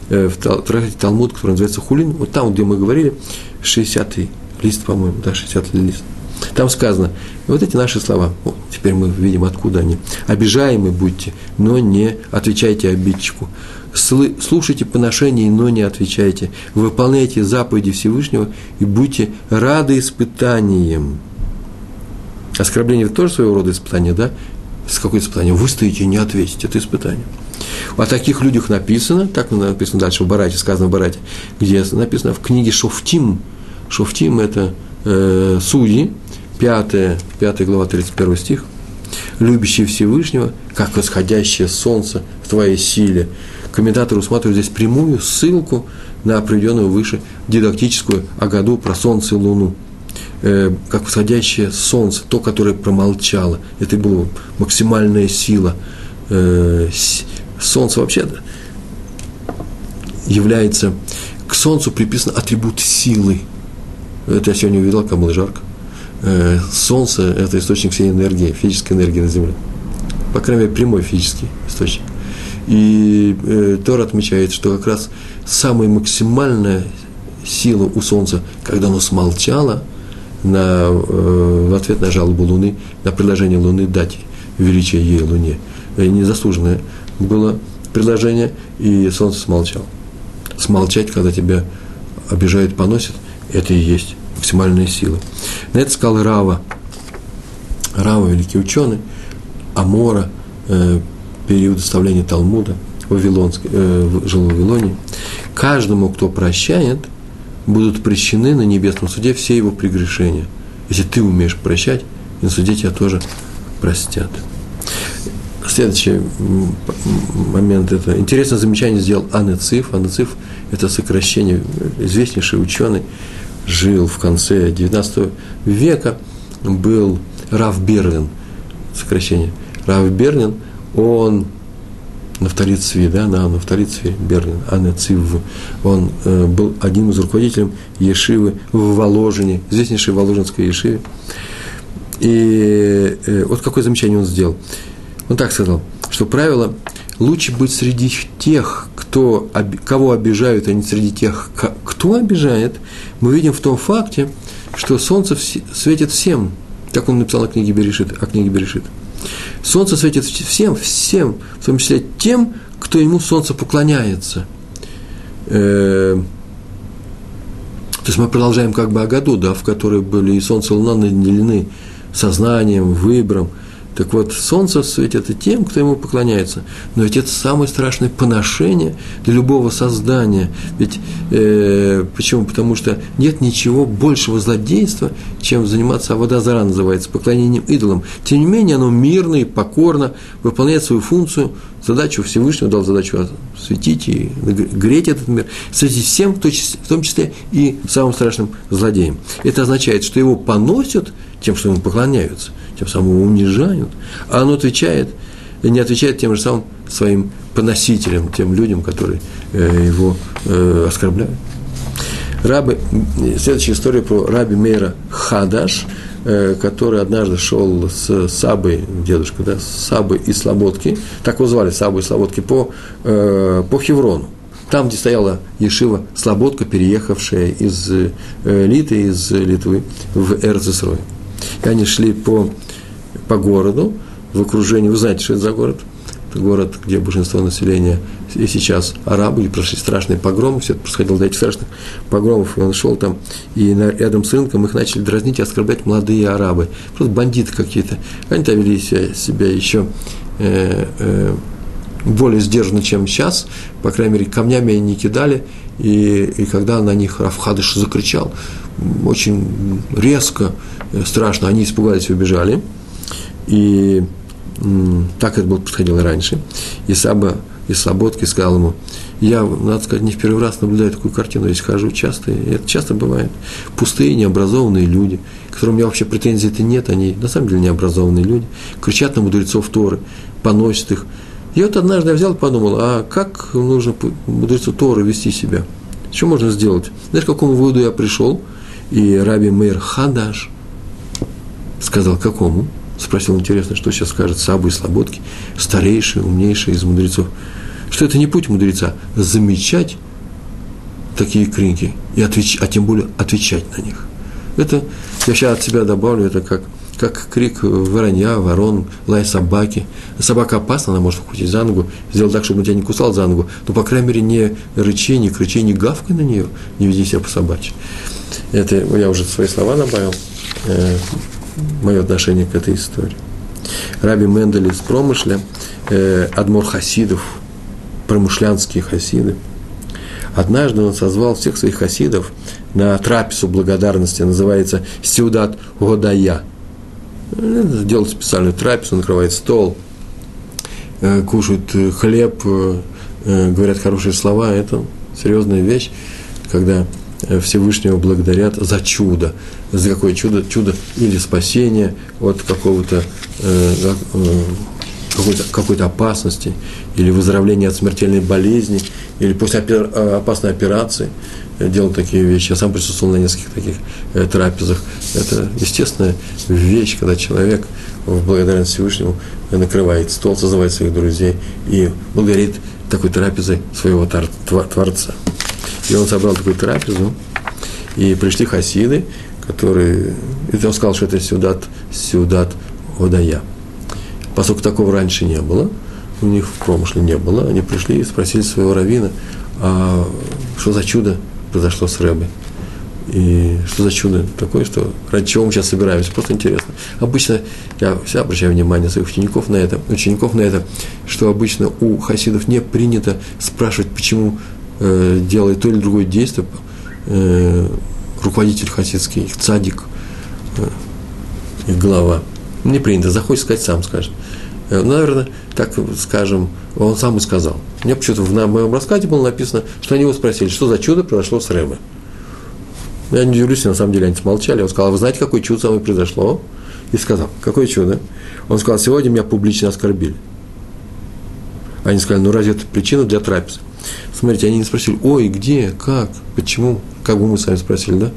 э, в трактате Талмуд, который называется Хулин, вот там, где мы говорили, 60-й лист, по-моему, да, 60-й лист. Там сказано, вот эти наши слова, вот, теперь мы видим, откуда они. Обижаемы будьте, но не отвечайте обидчику. Слушайте поношение, но не отвечайте. Выполняйте заповеди Всевышнего и будьте рады испытаниям. Оскорбление – это тоже своего рода испытание, да? С какое испытание? Вы стоите и не ответите, это испытание. О таких людях написано, так написано дальше в Барате, сказано в Барате, где написано в книге Шофтим. Шофтим – это э, судьи, 5, 5 глава, 31 стих. «Любящий Всевышнего, как восходящее солнце в твоей силе». Комментатор усматривает здесь прямую ссылку на определенную выше дидактическую Агаду про солнце и луну – э, как восходящее солнце, то, которое промолчало. Это была максимальная сила. Э, солнце вообще является, к солнцу приписан атрибут силы. Это я сегодня увидел, как было жарко. Э, солнце – это источник всей энергии, физической энергии на Земле. По крайней мере, прямой физический источник. И э, Тор отмечает, что как раз самая максимальная сила у Солнца, когда оно смолчало, на, э, в ответ на жалобу Луны, на предложение Луны дать величие ей Луне. И незаслуженное было предложение, и Солнце смолчал. Смолчать, когда тебя обижают, поносят, это и есть максимальная сила. На это сказал Рава. Рава, великий ученый, Амора, э, период составления Талмуда, Вавилонский, э, жил в Вавилоне. Каждому, кто прощает – будут прощены на небесном суде все его прегрешения. Если ты умеешь прощать, на суде тебя тоже простят. Следующий момент – это интересное замечание сделал Анециф. Анециф – это сокращение, известнейший ученый, жил в конце XIX века, был Раф Берлин, сокращение. Раф Берлин, он на Нафталит да, на Нафталит Цви, Берлин, Анна Цив, он э, был одним из руководителей Ешивы в Воложине, известнейшей Воложинской Ешиве. И э, вот какое замечание он сделал. Он так сказал, что правило лучше быть среди тех, кто, кого обижают, а не среди тех, кто обижает, мы видим в том факте, что солнце светит всем, как он написал о книге Берешит, о книге Берешит. Солнце светит всем, всем, в том числе тем, кто ему солнце поклоняется. Э, то есть мы продолжаем как бы о году, да, в которой были и солнце и луна наделены сознанием, выбором, так вот, солнце светит и тем, кто ему поклоняется. Но ведь это самое страшное поношение для любого создания. Ведь э, почему? Потому что нет ничего большего злодейства, чем заниматься, а вода зара называется, поклонением идолам. Тем не менее, оно мирно и покорно выполняет свою функцию, задачу Всевышнего, дал задачу светить и греть этот мир, светить всем, в том числе и самым страшным злодеям. Это означает, что его поносят тем, что ему поклоняются – тем самым его унижают, а оно отвечает, не отвечает тем же самым своим поносителям, тем людям, которые э, его э, оскорбляют. Рабы, следующая история про раби Мейра Хадаш, э, который однажды шел с Сабой, дедушка, да, с Сабой и Слободки, так его звали, Сабу и Слободки, по, по Хеврону. Там, где стояла Ешива Слободка, переехавшая из Литы, из Литвы в Эрцесрой. И они шли по по городу, в окружении, вы знаете, что это за город? Это город, где большинство населения и сейчас арабы, и прошли страшные погромы, все это происходило до этих страшных погромов, и он шел там, и на, рядом с рынком их начали дразнить и оскорблять молодые арабы, просто бандиты какие-то. Они там вели себя, себя еще э, э, более сдержанно, чем сейчас, по крайней мере, камнями они не кидали, и, и когда на них Рафхадыш закричал, очень резко, э, страшно, они испугались и убежали – и так это было происходило раньше. И Саба из Слободки, сказал ему, я, надо сказать, не в первый раз наблюдаю такую картину, здесь хожу часто, и это часто бывает. Пустые, необразованные люди, которым у меня вообще претензий-то нет, они на самом деле необразованные люди, кричат на мудрецов Торы, поносят их. И вот однажды я взял и подумал, а как нужно мудрецу Торы вести себя? Что можно сделать? Знаешь, к какому выводу я пришел? И Раби Мейр Хадаш сказал, какому? Спросил, интересно, что сейчас скажет Сабу и Слободки, старейший, умнейший из мудрецов – что это не путь мудреца, замечать такие крики, и отвеч, а тем более отвечать на них. Это, я сейчас от себя добавлю, это как, как крик воронья, ворон, лай собаки. Собака опасна, она может ухватить за ногу, сделать так, чтобы он тебя не кусал за ногу, но, по крайней мере, не рычи, не кричи, не гавкай на нее, не веди себя по собачьи. Это я уже свои слова добавил, э, мое отношение к этой истории. Раби Мендель из Промышля, э, Адмор Хасидов – промышлянские хасиды. Однажды он созвал всех своих хасидов на трапезу благодарности, называется «Сеудат Годая». Делают специальную трапезу, накрывает стол, э, кушают э, хлеб, э, говорят хорошие слова. Это серьезная вещь, когда Всевышнего благодарят за чудо. За какое чудо? Чудо или спасение от какого-то какой-то, какой-то опасности, или выздоровление от смертельной болезни, или после опер, э, опасной операции э, делал такие вещи. Я сам присутствовал на нескольких таких э, трапезах. Это естественная вещь, когда человек в благодарность Всевышнему накрывает стол, созывает своих друзей и благодарит такой трапезой своего Творца. И он собрал такую трапезу, и пришли хасиды, которые... И он сказал, что это сюдат, сюдат Одая. Поскольку такого раньше не было, у них в промышле не было, они пришли и спросили своего равина, а что за чудо произошло с Рэбой. И что за чудо такое, что ради чего мы сейчас собираемся, просто интересно. Обычно я всегда обращаю внимание своих учеников на это, учеников на это, что обычно у хасидов не принято спрашивать, почему э, делает то или другое действие э, руководитель хасидский, их цадик, э, их глава. Не принято, захочет сказать, сам скажет. Э, ну, наверное, так скажем, он сам и сказал. Мне почему-то в моем рассказе было написано, что они его спросили, что за чудо произошло с Рэбе. Я не удивлюсь, на самом деле они смолчали. Он сказал, «А вы знаете, какое чудо со мной произошло? И сказал, какое чудо? Он сказал, сегодня меня публично оскорбили. Они сказали, ну разве это причина для трапезы? Смотрите, они не спросили, ой, где, как, почему, как бы мы сами спросили, да?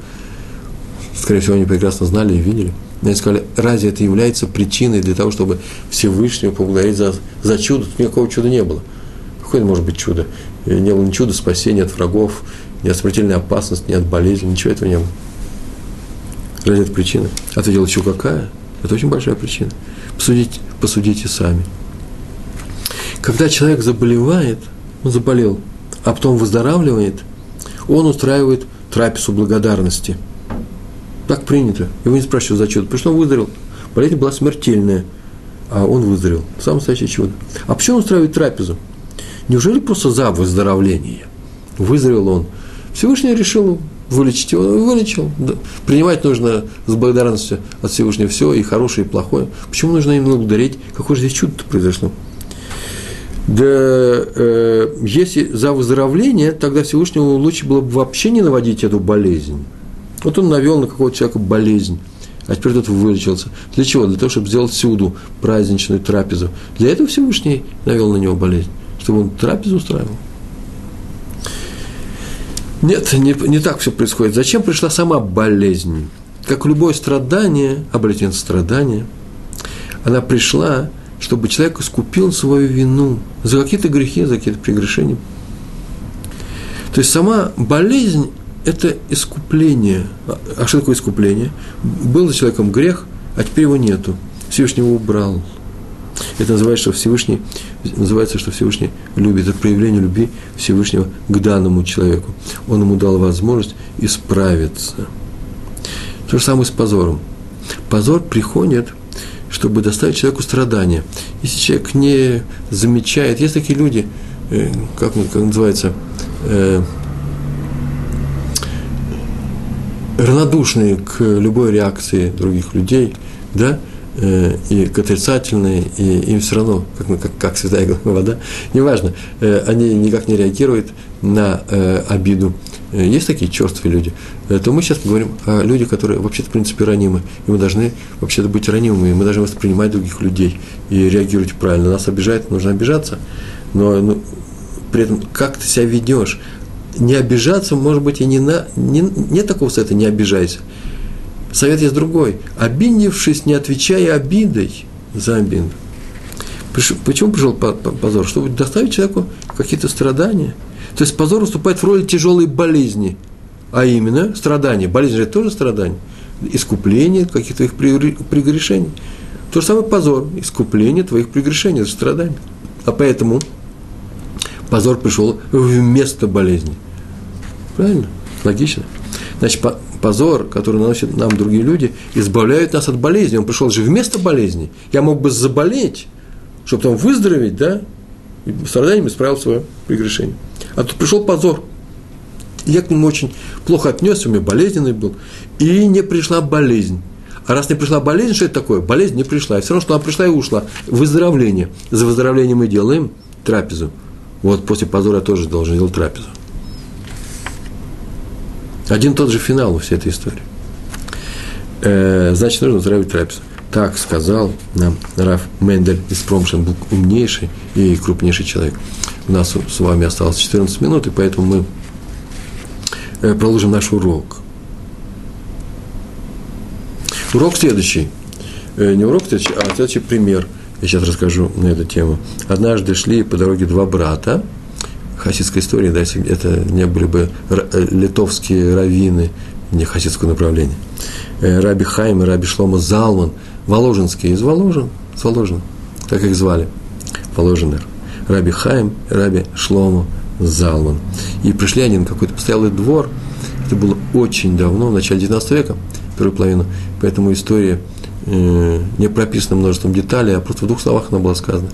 Скорее всего, они прекрасно знали и видели. Но они сказали, разве это является причиной для того, чтобы Всевышнего поблагодарить за, за чудо? Тут никакого чуда не было. Какое может быть чудо? Не было ни чуда спасения от врагов, ни от смертельной опасности, ни от болезни, ничего этого не было. Разве это причина? Ответил, еще какая? Это очень большая причина. Посудите, посудите сами. Когда человек заболевает, заболел, а потом выздоравливает, он устраивает трапезу благодарности – так принято. Его не спрашивают за чудо. Потому что он выздоровел. Болезнь была смертельная, а он выздоровел. Самое настоящее чудо. А почему он устраивает трапезу? Неужели просто за выздоровление? Выздоровел он. Всевышний решил вылечить его, вылечил. Да. Принимать нужно с благодарностью от Всевышнего все, и хорошее, и плохое. Почему нужно им благодарить? Какое же здесь чудо произошло? Да э, если за выздоровление, тогда Всевышнему лучше было бы вообще не наводить эту болезнь. Вот он навел на какого-то человека болезнь, а теперь тот вылечился. Для чего? Для того, чтобы сделать всюду праздничную трапезу. Для этого Всевышний навел на него болезнь, чтобы он трапезу устраивал. Нет, не, не так все происходит. Зачем пришла сама болезнь? Как любое страдание, обратите страдание, она пришла, чтобы человек искупил свою вину за какие-то грехи, за какие-то прегрешения. То есть сама болезнь это искупление. А что такое искупление? Был за человеком грех, а теперь его нету. Всевышний его убрал. Это называется, что Всевышний, называется, что Всевышний любит. Это проявление любви Всевышнего к данному человеку. Он ему дал возможность исправиться. То же самое с позором. Позор приходит, чтобы доставить человеку страдания. Если человек не замечает, есть такие люди, э, как, как называется, э, равнодушные к любой реакции других людей, да, э, и к отрицательной, и им все равно, как, как, как святая вода, неважно, э, они никак не реагируют на э, обиду. Есть такие черствые люди, то мы сейчас поговорим о людях, которые вообще-то, в принципе, ранимы, и мы должны вообще-то быть ранимыми, мы должны воспринимать других людей и реагировать правильно. Нас обижает, нужно обижаться, но ну, при этом как ты себя ведешь, не обижаться, может быть, и не на... Не, нет такого совета, не обижайся. Совет есть другой. Обидевшись, не отвечая обидой за обиду. Почему пришел позор? Чтобы доставить человеку какие-то страдания. То есть позор выступает в роли тяжелой болезни. А именно страдания. Болезнь же это тоже страдание. Искупление каких-то их прегрешений. То же самое позор. Искупление твоих прегрешений, это страдание. А поэтому позор пришел вместо болезни. Правильно? Логично. Значит, позор, который наносят нам другие люди, избавляет нас от болезни. Он пришел же вместо болезни. Я мог бы заболеть, чтобы потом выздороветь, да, и страданием исправил свое прегрешение. А тут пришел позор. Я к нему очень плохо отнесся, у меня болезненный был. И не пришла болезнь. А раз не пришла болезнь, что это такое? Болезнь не пришла. И все равно, что она пришла и ушла. Выздоровление. За выздоровлением мы делаем трапезу. Вот после позора я тоже должен делать трапезу. Один тот же финал у всей этой истории. Э, значит, нужно устраивать трапезу. Так сказал нам Раф Мендель из Промшенбук, умнейший и крупнейший человек. У нас с вами осталось 14 минут, и поэтому мы э, продолжим наш урок. Урок следующий. Э, не урок следующий, а следующий пример. Я сейчас расскажу на эту тему. Однажды шли по дороге два брата – хасидской истории, да, если это не были бы э, литовские раввины, не хасидского направления. Э, Раби Хайм Раби Шлома Залман, Воложенские из Воложен, с Воложен, как их звали, Воложенер. Раби Хайм Раби Шлома Залман. И пришли они на какой-то постоялый двор, это было очень давно, в начале 19 века, первую половину, поэтому история э, не прописана множеством деталей, а просто в двух словах она была сказана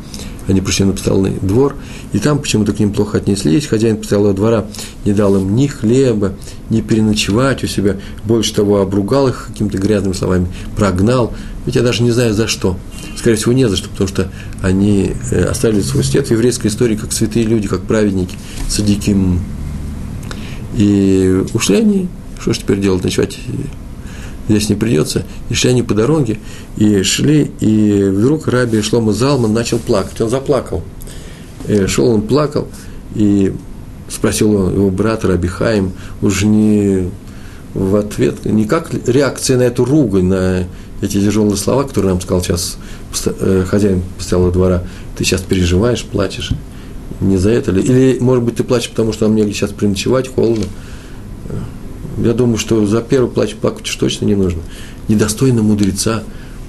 они пришли на постоялый двор, и там почему-то к ним плохо отнеслись. Хозяин постоялого двора не дал им ни хлеба, ни переночевать у себя. Больше того, обругал их какими-то грязными словами, прогнал. Ведь я даже не знаю за что. Скорее всего, не за что, потому что они э, оставили свой след в еврейской истории как святые люди, как праведники, садиким. И ушли они, что ж теперь делать, ночевать здесь не придется. И шли они по дороге, и шли, и вдруг Раби Шлома Залман начал плакать. Он заплакал. И шел он плакал, и спросил его брат Раби Хаим, уже не в ответ, не как реакция на эту ругань, на эти тяжелые слова, которые нам сказал сейчас э, хозяин постоялого двора, ты сейчас переживаешь, плачешь, не за это ли? Или, может быть, ты плачешь, потому что нам негде сейчас переночевать, холодно. Я думаю, что за первый плач плакать уж точно не нужно. Недостойно мудреца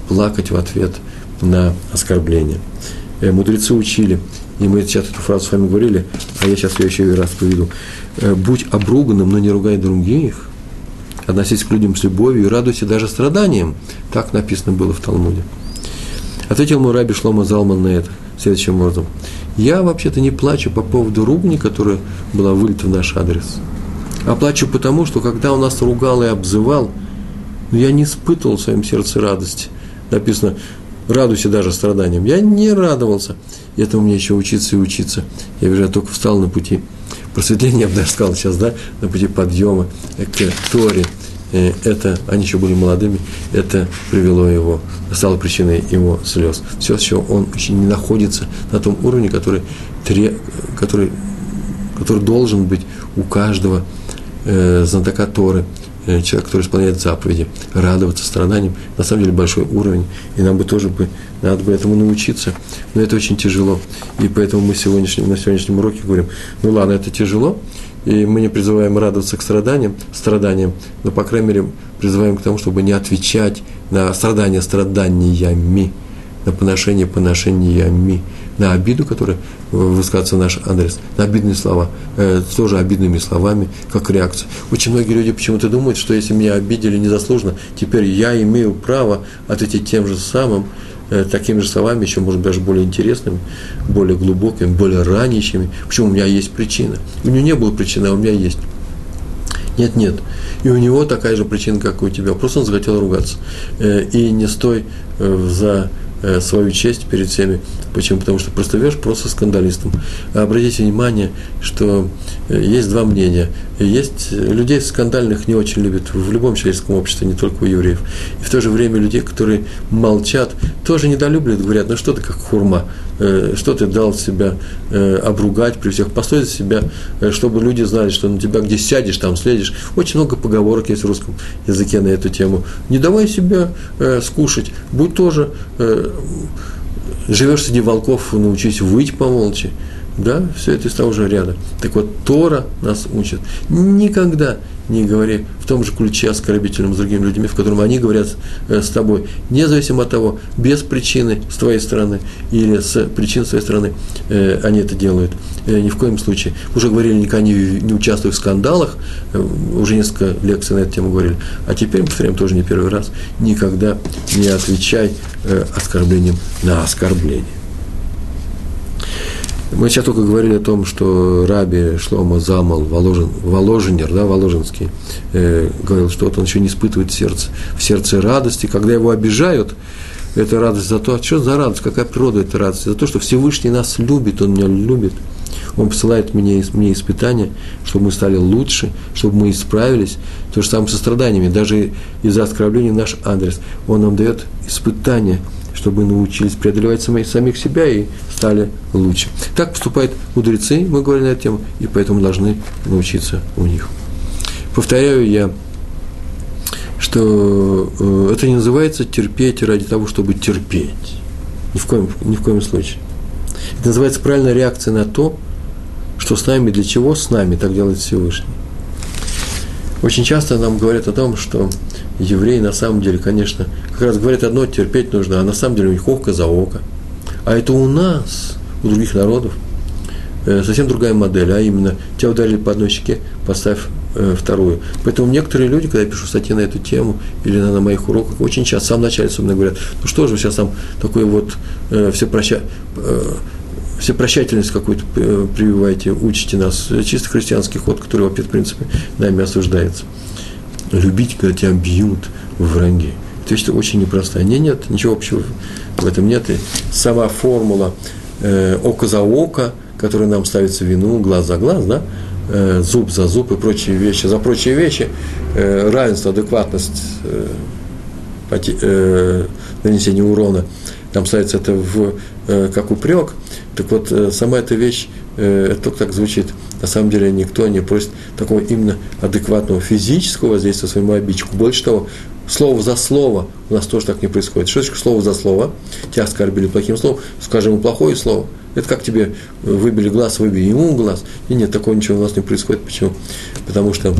плакать в ответ на оскорбление. Э, мудрецы учили, и мы сейчас эту фразу с вами говорили, а я сейчас ее еще и раз поведу. Э, «Будь обруганным, но не ругай других, относись к людям с любовью и радуйся даже страданиям». Так написано было в Талмуде. Ответил мой раби Шлома Залман на это следующим образом. Я вообще-то не плачу по поводу ругни, которая была вылита в наш адрес – а плачу потому, что когда он нас ругал и обзывал, ну, я не испытывал в своем сердце радости. Написано, радуйся даже страданиям. Я не радовался. И этому мне еще учиться и учиться. Я вижу, я только встал на пути просветления, я бы даже сказал сейчас, да, на пути подъема к Торе. Э, это, они еще были молодыми, это привело его, стало причиной его слез. Все еще он еще не находится на том уровне, который, который, который должен быть у каждого э, знатока Торы, э, человек, который исполняет заповеди, радоваться страданиям, на самом деле большой уровень, и нам бы тоже бы, надо бы этому научиться, но это очень тяжело, и поэтому мы сегодняшнем, на сегодняшнем уроке говорим, ну ладно, это тяжело, и мы не призываем радоваться к страданиям, страданиям, но, по крайней мере, призываем к тому, чтобы не отвечать на страдания страданиями, на поношение поношениями, на обиду, которая высказывается в наш адрес, на обидные слова, э, тоже обидными словами, как реакция. Очень многие люди почему-то думают, что если меня обидели незаслуженно, теперь я имею право ответить тем же самым, э, такими же словами, еще, может, даже более интересными, более глубокими, более ранящими. Почему у меня есть причина? У него не было причины, а у меня есть. Нет, нет. И у него такая же причина, как и у тебя. Просто он захотел ругаться. Э, и не с той за свою честь перед всеми. Почему? Потому что просто простовешь просто скандалистом. Обратите внимание, что есть два мнения. Есть людей скандальных не очень любят в любом человеческом обществе, не только у евреев. И в то же время людей, которые молчат, тоже недолюбливают, говорят, ну что ты как хурма, э, что ты дал себя э, обругать при всех, постой за себя, э, чтобы люди знали, что на тебя где сядешь, там следишь. Очень много поговорок есть в русском языке на эту тему. Не давай себя скушать, будь тоже, живешь среди волков, научись выть помолчи. Да, все это из того же ряда. Так вот, Тора нас учит. Никогда не говори в том же ключе оскорбительном с другими людьми, в котором они говорят э, с тобой, независимо от того, без причины с твоей стороны или с причин с твоей стороны э, они это делают. Э, ни в коем случае. Уже говорили, никогда не, не участвуй в скандалах, уже несколько лекций на эту тему говорили. А теперь, повторяем, тоже не первый раз, никогда не отвечай оскорблением на оскорбление. Мы сейчас только говорили о том, что Раби Шлома Замал, Воложен, Воложенер, да, Воложенский, э, говорил, что вот он еще не испытывает сердце, в сердце радости, когда его обижают, это радость за то, а что за радость, какая природа этой радости, за то, что Всевышний нас любит, Он меня любит, Он посылает мне, мне испытания, чтобы мы стали лучше, чтобы мы исправились, то же самое со страданиями, даже из-за оскорбления наш адрес, Он нам дает испытания – чтобы научились преодолевать самих, самих себя и стали лучше. Так поступают мудрецы, мы говорили на эту тему, и поэтому должны научиться у них. Повторяю я, что э, это не называется терпеть ради того, чтобы терпеть. Ни в коем, ни в коем случае. Это называется правильная реакция на то, что с нами, для чего с нами, так делает Всевышний. Очень часто нам говорят о том, что евреи на самом деле, конечно, как раз говорят одно, терпеть нужно, а на самом деле у них око за око. А это у нас, у других народов, э, совсем другая модель, а именно тебя ударили по одной щеке, поставь э, вторую. Поэтому некоторые люди, когда я пишу статьи на эту тему или на, на моих уроках, очень часто, в самом начале особенно говорят, ну что же вы сейчас там такой вот э, все проща, э, все прощательность какую-то э, прививаете, учите нас, чисто христианский ход, который вообще, в принципе, нами осуждается любить, когда тебя бьют в враги. Это вещь очень непростая. Не, нет, ничего общего в этом нет. И сама формула э, око за око, которая нам ставится вину, глаз за глаз, да, э, зуб за зуб и прочие вещи, за прочие вещи, э, равенство, адекватность, э, поти, э, нанесения урона, там ставится это в, э, как упрек. Так вот, э, сама эта вещь, э, это только так звучит – на самом деле никто не просит такого именно адекватного физического воздействия своему обидчику. Больше того, слово за слово у нас тоже так не происходит. Что значит слово за слово? Тебя оскорбили плохим словом, скажем плохое слово. Это как тебе выбили глаз, выбили ему глаз. И нет, такого ничего у нас не происходит. Почему? Потому что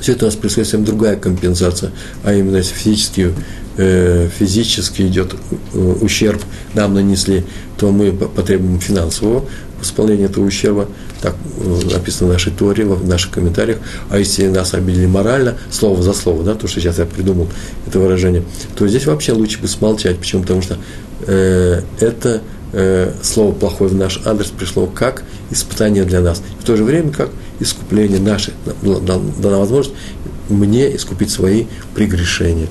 все это у нас происходит совсем другая компенсация, а именно если физически, э, физически идет э, ущерб, нам нанесли, то мы потребуем финансового восполнения этого ущерба, так э, написано в нашей Торе, в наших комментариях, а если нас обидели морально, слово за слово, да, то, что сейчас я придумал это выражение, то здесь вообще лучше бы смолчать. Почему? Потому что э, это э, слово плохое в наш адрес пришло как испытание для нас. В то же время как искупление наше, дана возможность мне искупить свои прегрешения.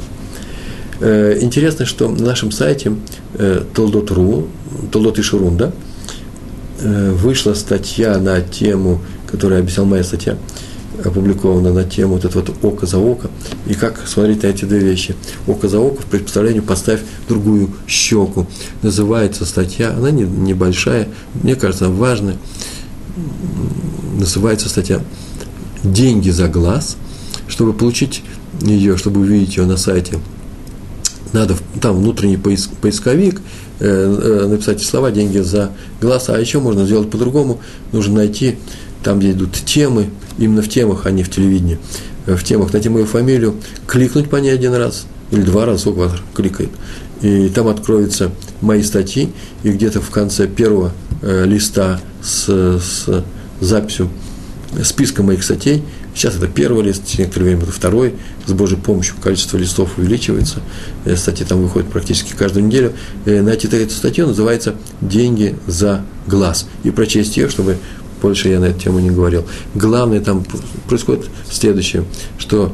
Э, интересно, что на нашем сайте э, Толдот.ру, Толдот и Шурун, да, Э, вышла статья на тему, которая объяснял моя статья, опубликована на тему вот это вот око за око, и как смотреть на эти две вещи. Око за око, в представлении поставь другую щеку. Называется статья, она не, небольшая, мне кажется, важная. Называется статья «Деньги за глаз». Чтобы получить ее, чтобы увидеть ее на сайте, надо там внутренний поисковик, Э, э, написать слова «деньги за глаз», а еще можно сделать по-другому, нужно найти там, где идут темы, именно в темах, а не в телевидении, э, в темах, найти мою фамилию, кликнуть по ней один раз или два раза, сколько вас кликает, и там откроются мои статьи, и где-то в конце первого листа с, с записью списка моих статей – Сейчас это первый лист, некоторое время это второй. С Божьей помощью количество листов увеличивается. Э, статьи там выходят практически каждую неделю. Э, найти эту статью называется «Деньги за глаз». И прочесть ее, чтобы больше я на эту тему не говорил. Главное там происходит следующее, что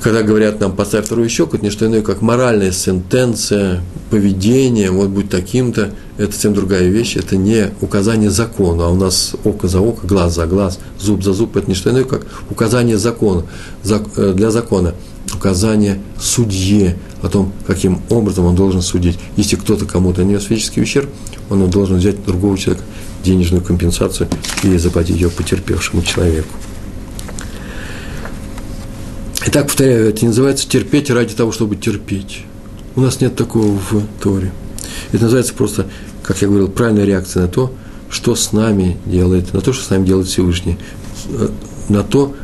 когда говорят нам «поставь вторую щеку», это не что иное, как моральная сентенция, поведение, вот будь таким-то, это совсем другая вещь, это не указание закона, а у нас око за око, глаз за глаз, зуб за зуб, это не что иное, как указание закона, э, для закона, указание судье о том, каким образом он должен судить. Если кто-то кому-то нанес физический ущерб, он должен взять другого человека денежную компенсацию и заплатить ее потерпевшему человеку. Итак, повторяю, это называется терпеть ради того, чтобы терпеть. У нас нет такого в Торе. Это называется просто, как я говорил, правильная реакция на то, что с нами делает, на то, что с нами делает Всевышний, на то,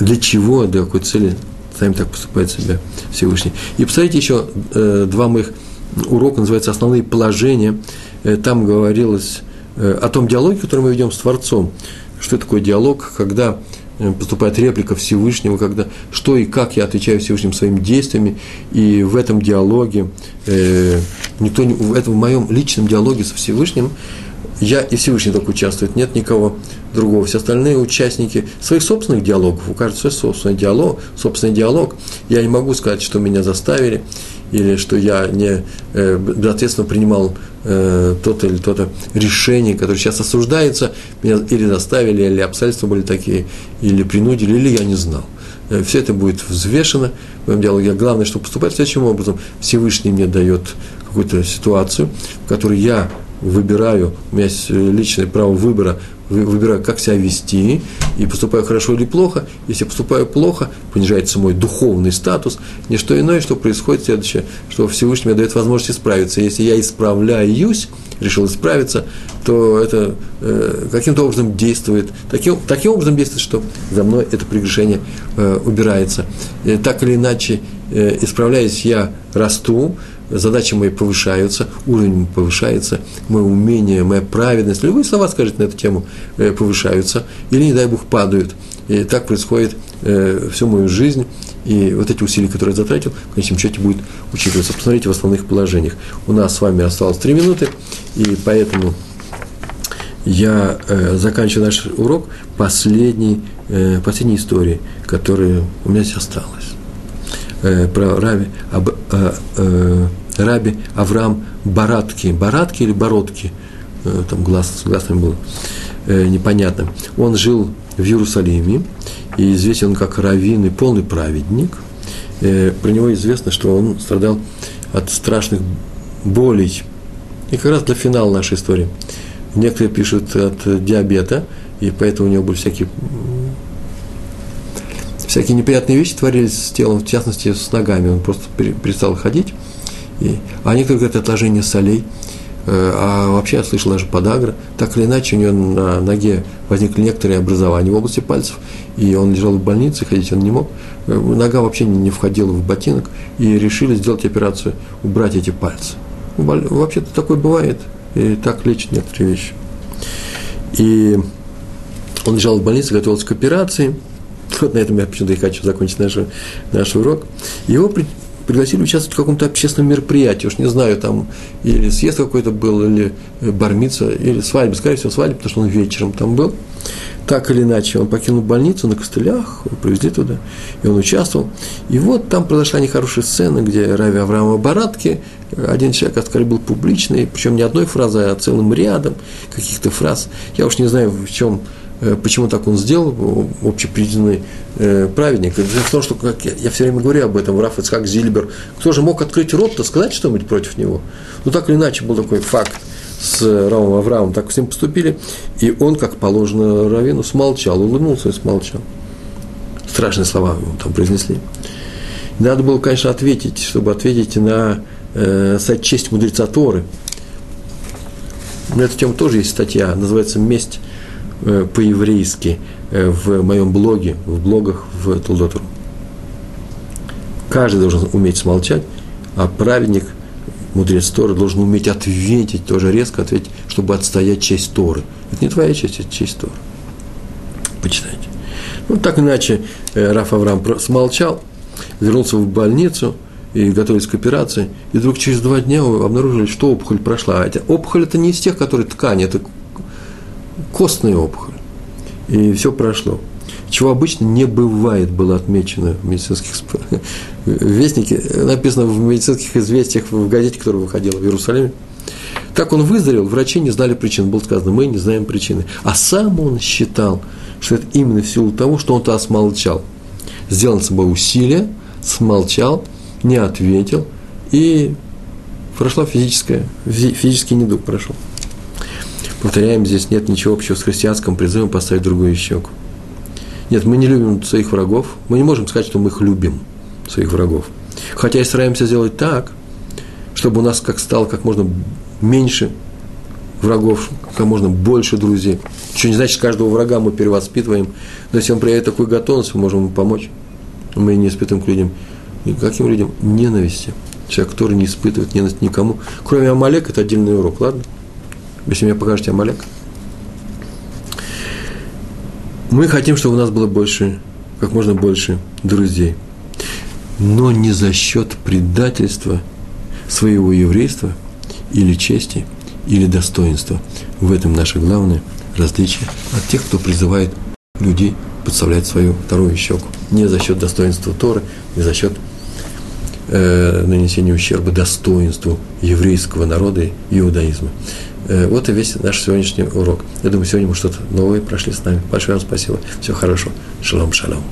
для чего, для какой цели с нами так поступает себя Всевышний. И посмотрите еще э, два моих урока, называется «Основные положения». Э, там говорилось э, о том диалоге, который мы ведем с Творцом. Что такое диалог, когда поступает реплика Всевышнего, когда что и как я отвечаю Всевышним своими действиями, и в этом диалоге, э, никто не, в этом в моем личном диалоге со Всевышним, я и Всевышний только участвует, нет никого другого. Все остальные участники своих собственных диалогов, у каждого свой собственный диалог, собственный диалог. Я не могу сказать, что меня заставили, или что я не э, безответственно принимал э, то-то или то-то решение, которое сейчас осуждается, меня или заставили, или обстоятельства были такие, или принудили, или я не знал. Э, все это будет взвешено в моем диалоге. Главное, что поступать следующим образом. Всевышний мне дает какую-то ситуацию, в которой я выбираю, у меня есть личное право выбора, выбираю, как себя вести, и поступаю хорошо или плохо. Если поступаю плохо, понижается мой духовный статус. Не что иное, что происходит следующее, что Всевышний мне дает возможность исправиться. Если я исправляюсь, решил исправиться, то это э, каким-то образом действует, таким, таким образом действует, что за мной это прегрешение э, убирается. И так или иначе, э, исправляясь, я расту, задачи мои повышаются, уровень повышается, мое умение, моя праведность, любые слова скажите на эту тему, э, повышаются, или, не дай Бог, падают. И так происходит э, всю мою жизнь, и вот эти усилия, которые я затратил, в конечном счете будет учитываться. Посмотрите в основных положениях. У нас с вами осталось три минуты, и поэтому я э, заканчиваю наш урок последней, последней историей, которая у меня здесь осталась э, про Раби, об, э, э, Раби Авраам Баратки. Баратки или Бородки? Э, там глаз, с глазами было э, непонятно. Он жил в Иерусалиме, и известен он как раввин и полный праведник. Э, про него известно, что он страдал от страшных болей. И как раз для финала нашей истории. Некоторые пишут от диабета, и поэтому у него были всякие всякие неприятные вещи творились с телом, в частности, с ногами. Он просто перестал ходить. И, а некоторые говорят, отложение солей. Э, а вообще я слышал даже подагра. Так или иначе, у него на ноге возникли некоторые образования в области пальцев, и он лежал в больнице, ходить он не мог. Э, нога вообще не входила в ботинок, и решили сделать операцию, убрать эти пальцы. Вообще-то такое бывает, и так лечат некоторые вещи. И он лежал в больнице, готовился к операции – вот на этом я почему-то и хочу закончить наш, наш урок. Его при, пригласили участвовать в каком-то общественном мероприятии, уж не знаю, там или съезд какой-то был, или бармица, или свадьба, скорее всего, свадьба, потому что он вечером там был. Так или иначе, он покинул больницу на костылях, его привезли туда, и он участвовал. И вот там произошла нехорошая сцена, где Рави Авраама Баратки, один человек оскорбил публично, причем не одной фразой, а целым рядом каких-то фраз. Я уж не знаю, в чем Э, почему так он сделал, общепризнанный э, праведник. Дело в том, что, как я, все время говорю об этом, Раф Ицхак Зильбер, кто же мог открыть рот-то, сказать что-нибудь против него? Ну, так или иначе, был такой факт с Равом Авраамом, так с ним поступили, и он, как положено Равину, смолчал, улыбнулся и смолчал. Страшные слова ему там произнесли. Надо было, конечно, ответить, чтобы ответить на э, «Честь мудреца Торы». На эту тему тоже есть статья, называется «Месть Э, по-еврейски э, в моем блоге, в блогах в Толдотуру. Каждый должен уметь смолчать, а праведник, мудрец Торы, должен уметь ответить, тоже резко ответить, чтобы отстоять честь Торы. Это не твоя честь, это честь Торы. Почитайте. Ну, так иначе э, Раф Авраам смолчал, вернулся в больницу и готовился к операции, и вдруг через два дня обнаружили, что опухоль прошла. А опухоль – это не из тех, которые ткани, это костная опухоль. И все прошло. чего обычно не бывает, было отмечено в медицинских вестнике, написано в медицинских известиях в газете, которая выходила в Иерусалиме. Как он выздоровел, врачи не знали причин. Было сказано, мы не знаем причины. А сам он считал, что это именно в силу того, что он-то смолчал. Сделал над собой усилие, смолчал, не ответил, и прошла физическая, физический недуг прошел. Повторяем, здесь нет ничего общего с христианским призывом поставить другую щеку. Нет, мы не любим своих врагов. Мы не можем сказать, что мы их любим, своих врагов. Хотя и стараемся сделать так, чтобы у нас как стало как можно меньше врагов, как можно больше друзей. Что не значит, каждого врага мы перевоспитываем. Но если он проявит такую готовность, мы можем ему помочь. Мы не испытываем к людям. И каким людям? Ненависти. Человек, который не испытывает ненависть никому. Кроме Амалека, это отдельный урок, ладно? Если мне покажете Амалек. Мы хотим, чтобы у нас было больше, как можно больше друзей. Но не за счет предательства своего еврейства или чести, или достоинства. В этом наше главное различие от тех, кто призывает людей подставлять свою вторую щеку. Не за счет достоинства Торы, не за счет э, нанесения ущерба достоинству еврейского народа и иудаизма. Э, вот и весь наш сегодняшний урок. Я думаю, сегодня мы что-то новое прошли с нами. Большое вам спасибо. Всего хорошего. Шалом, шалом.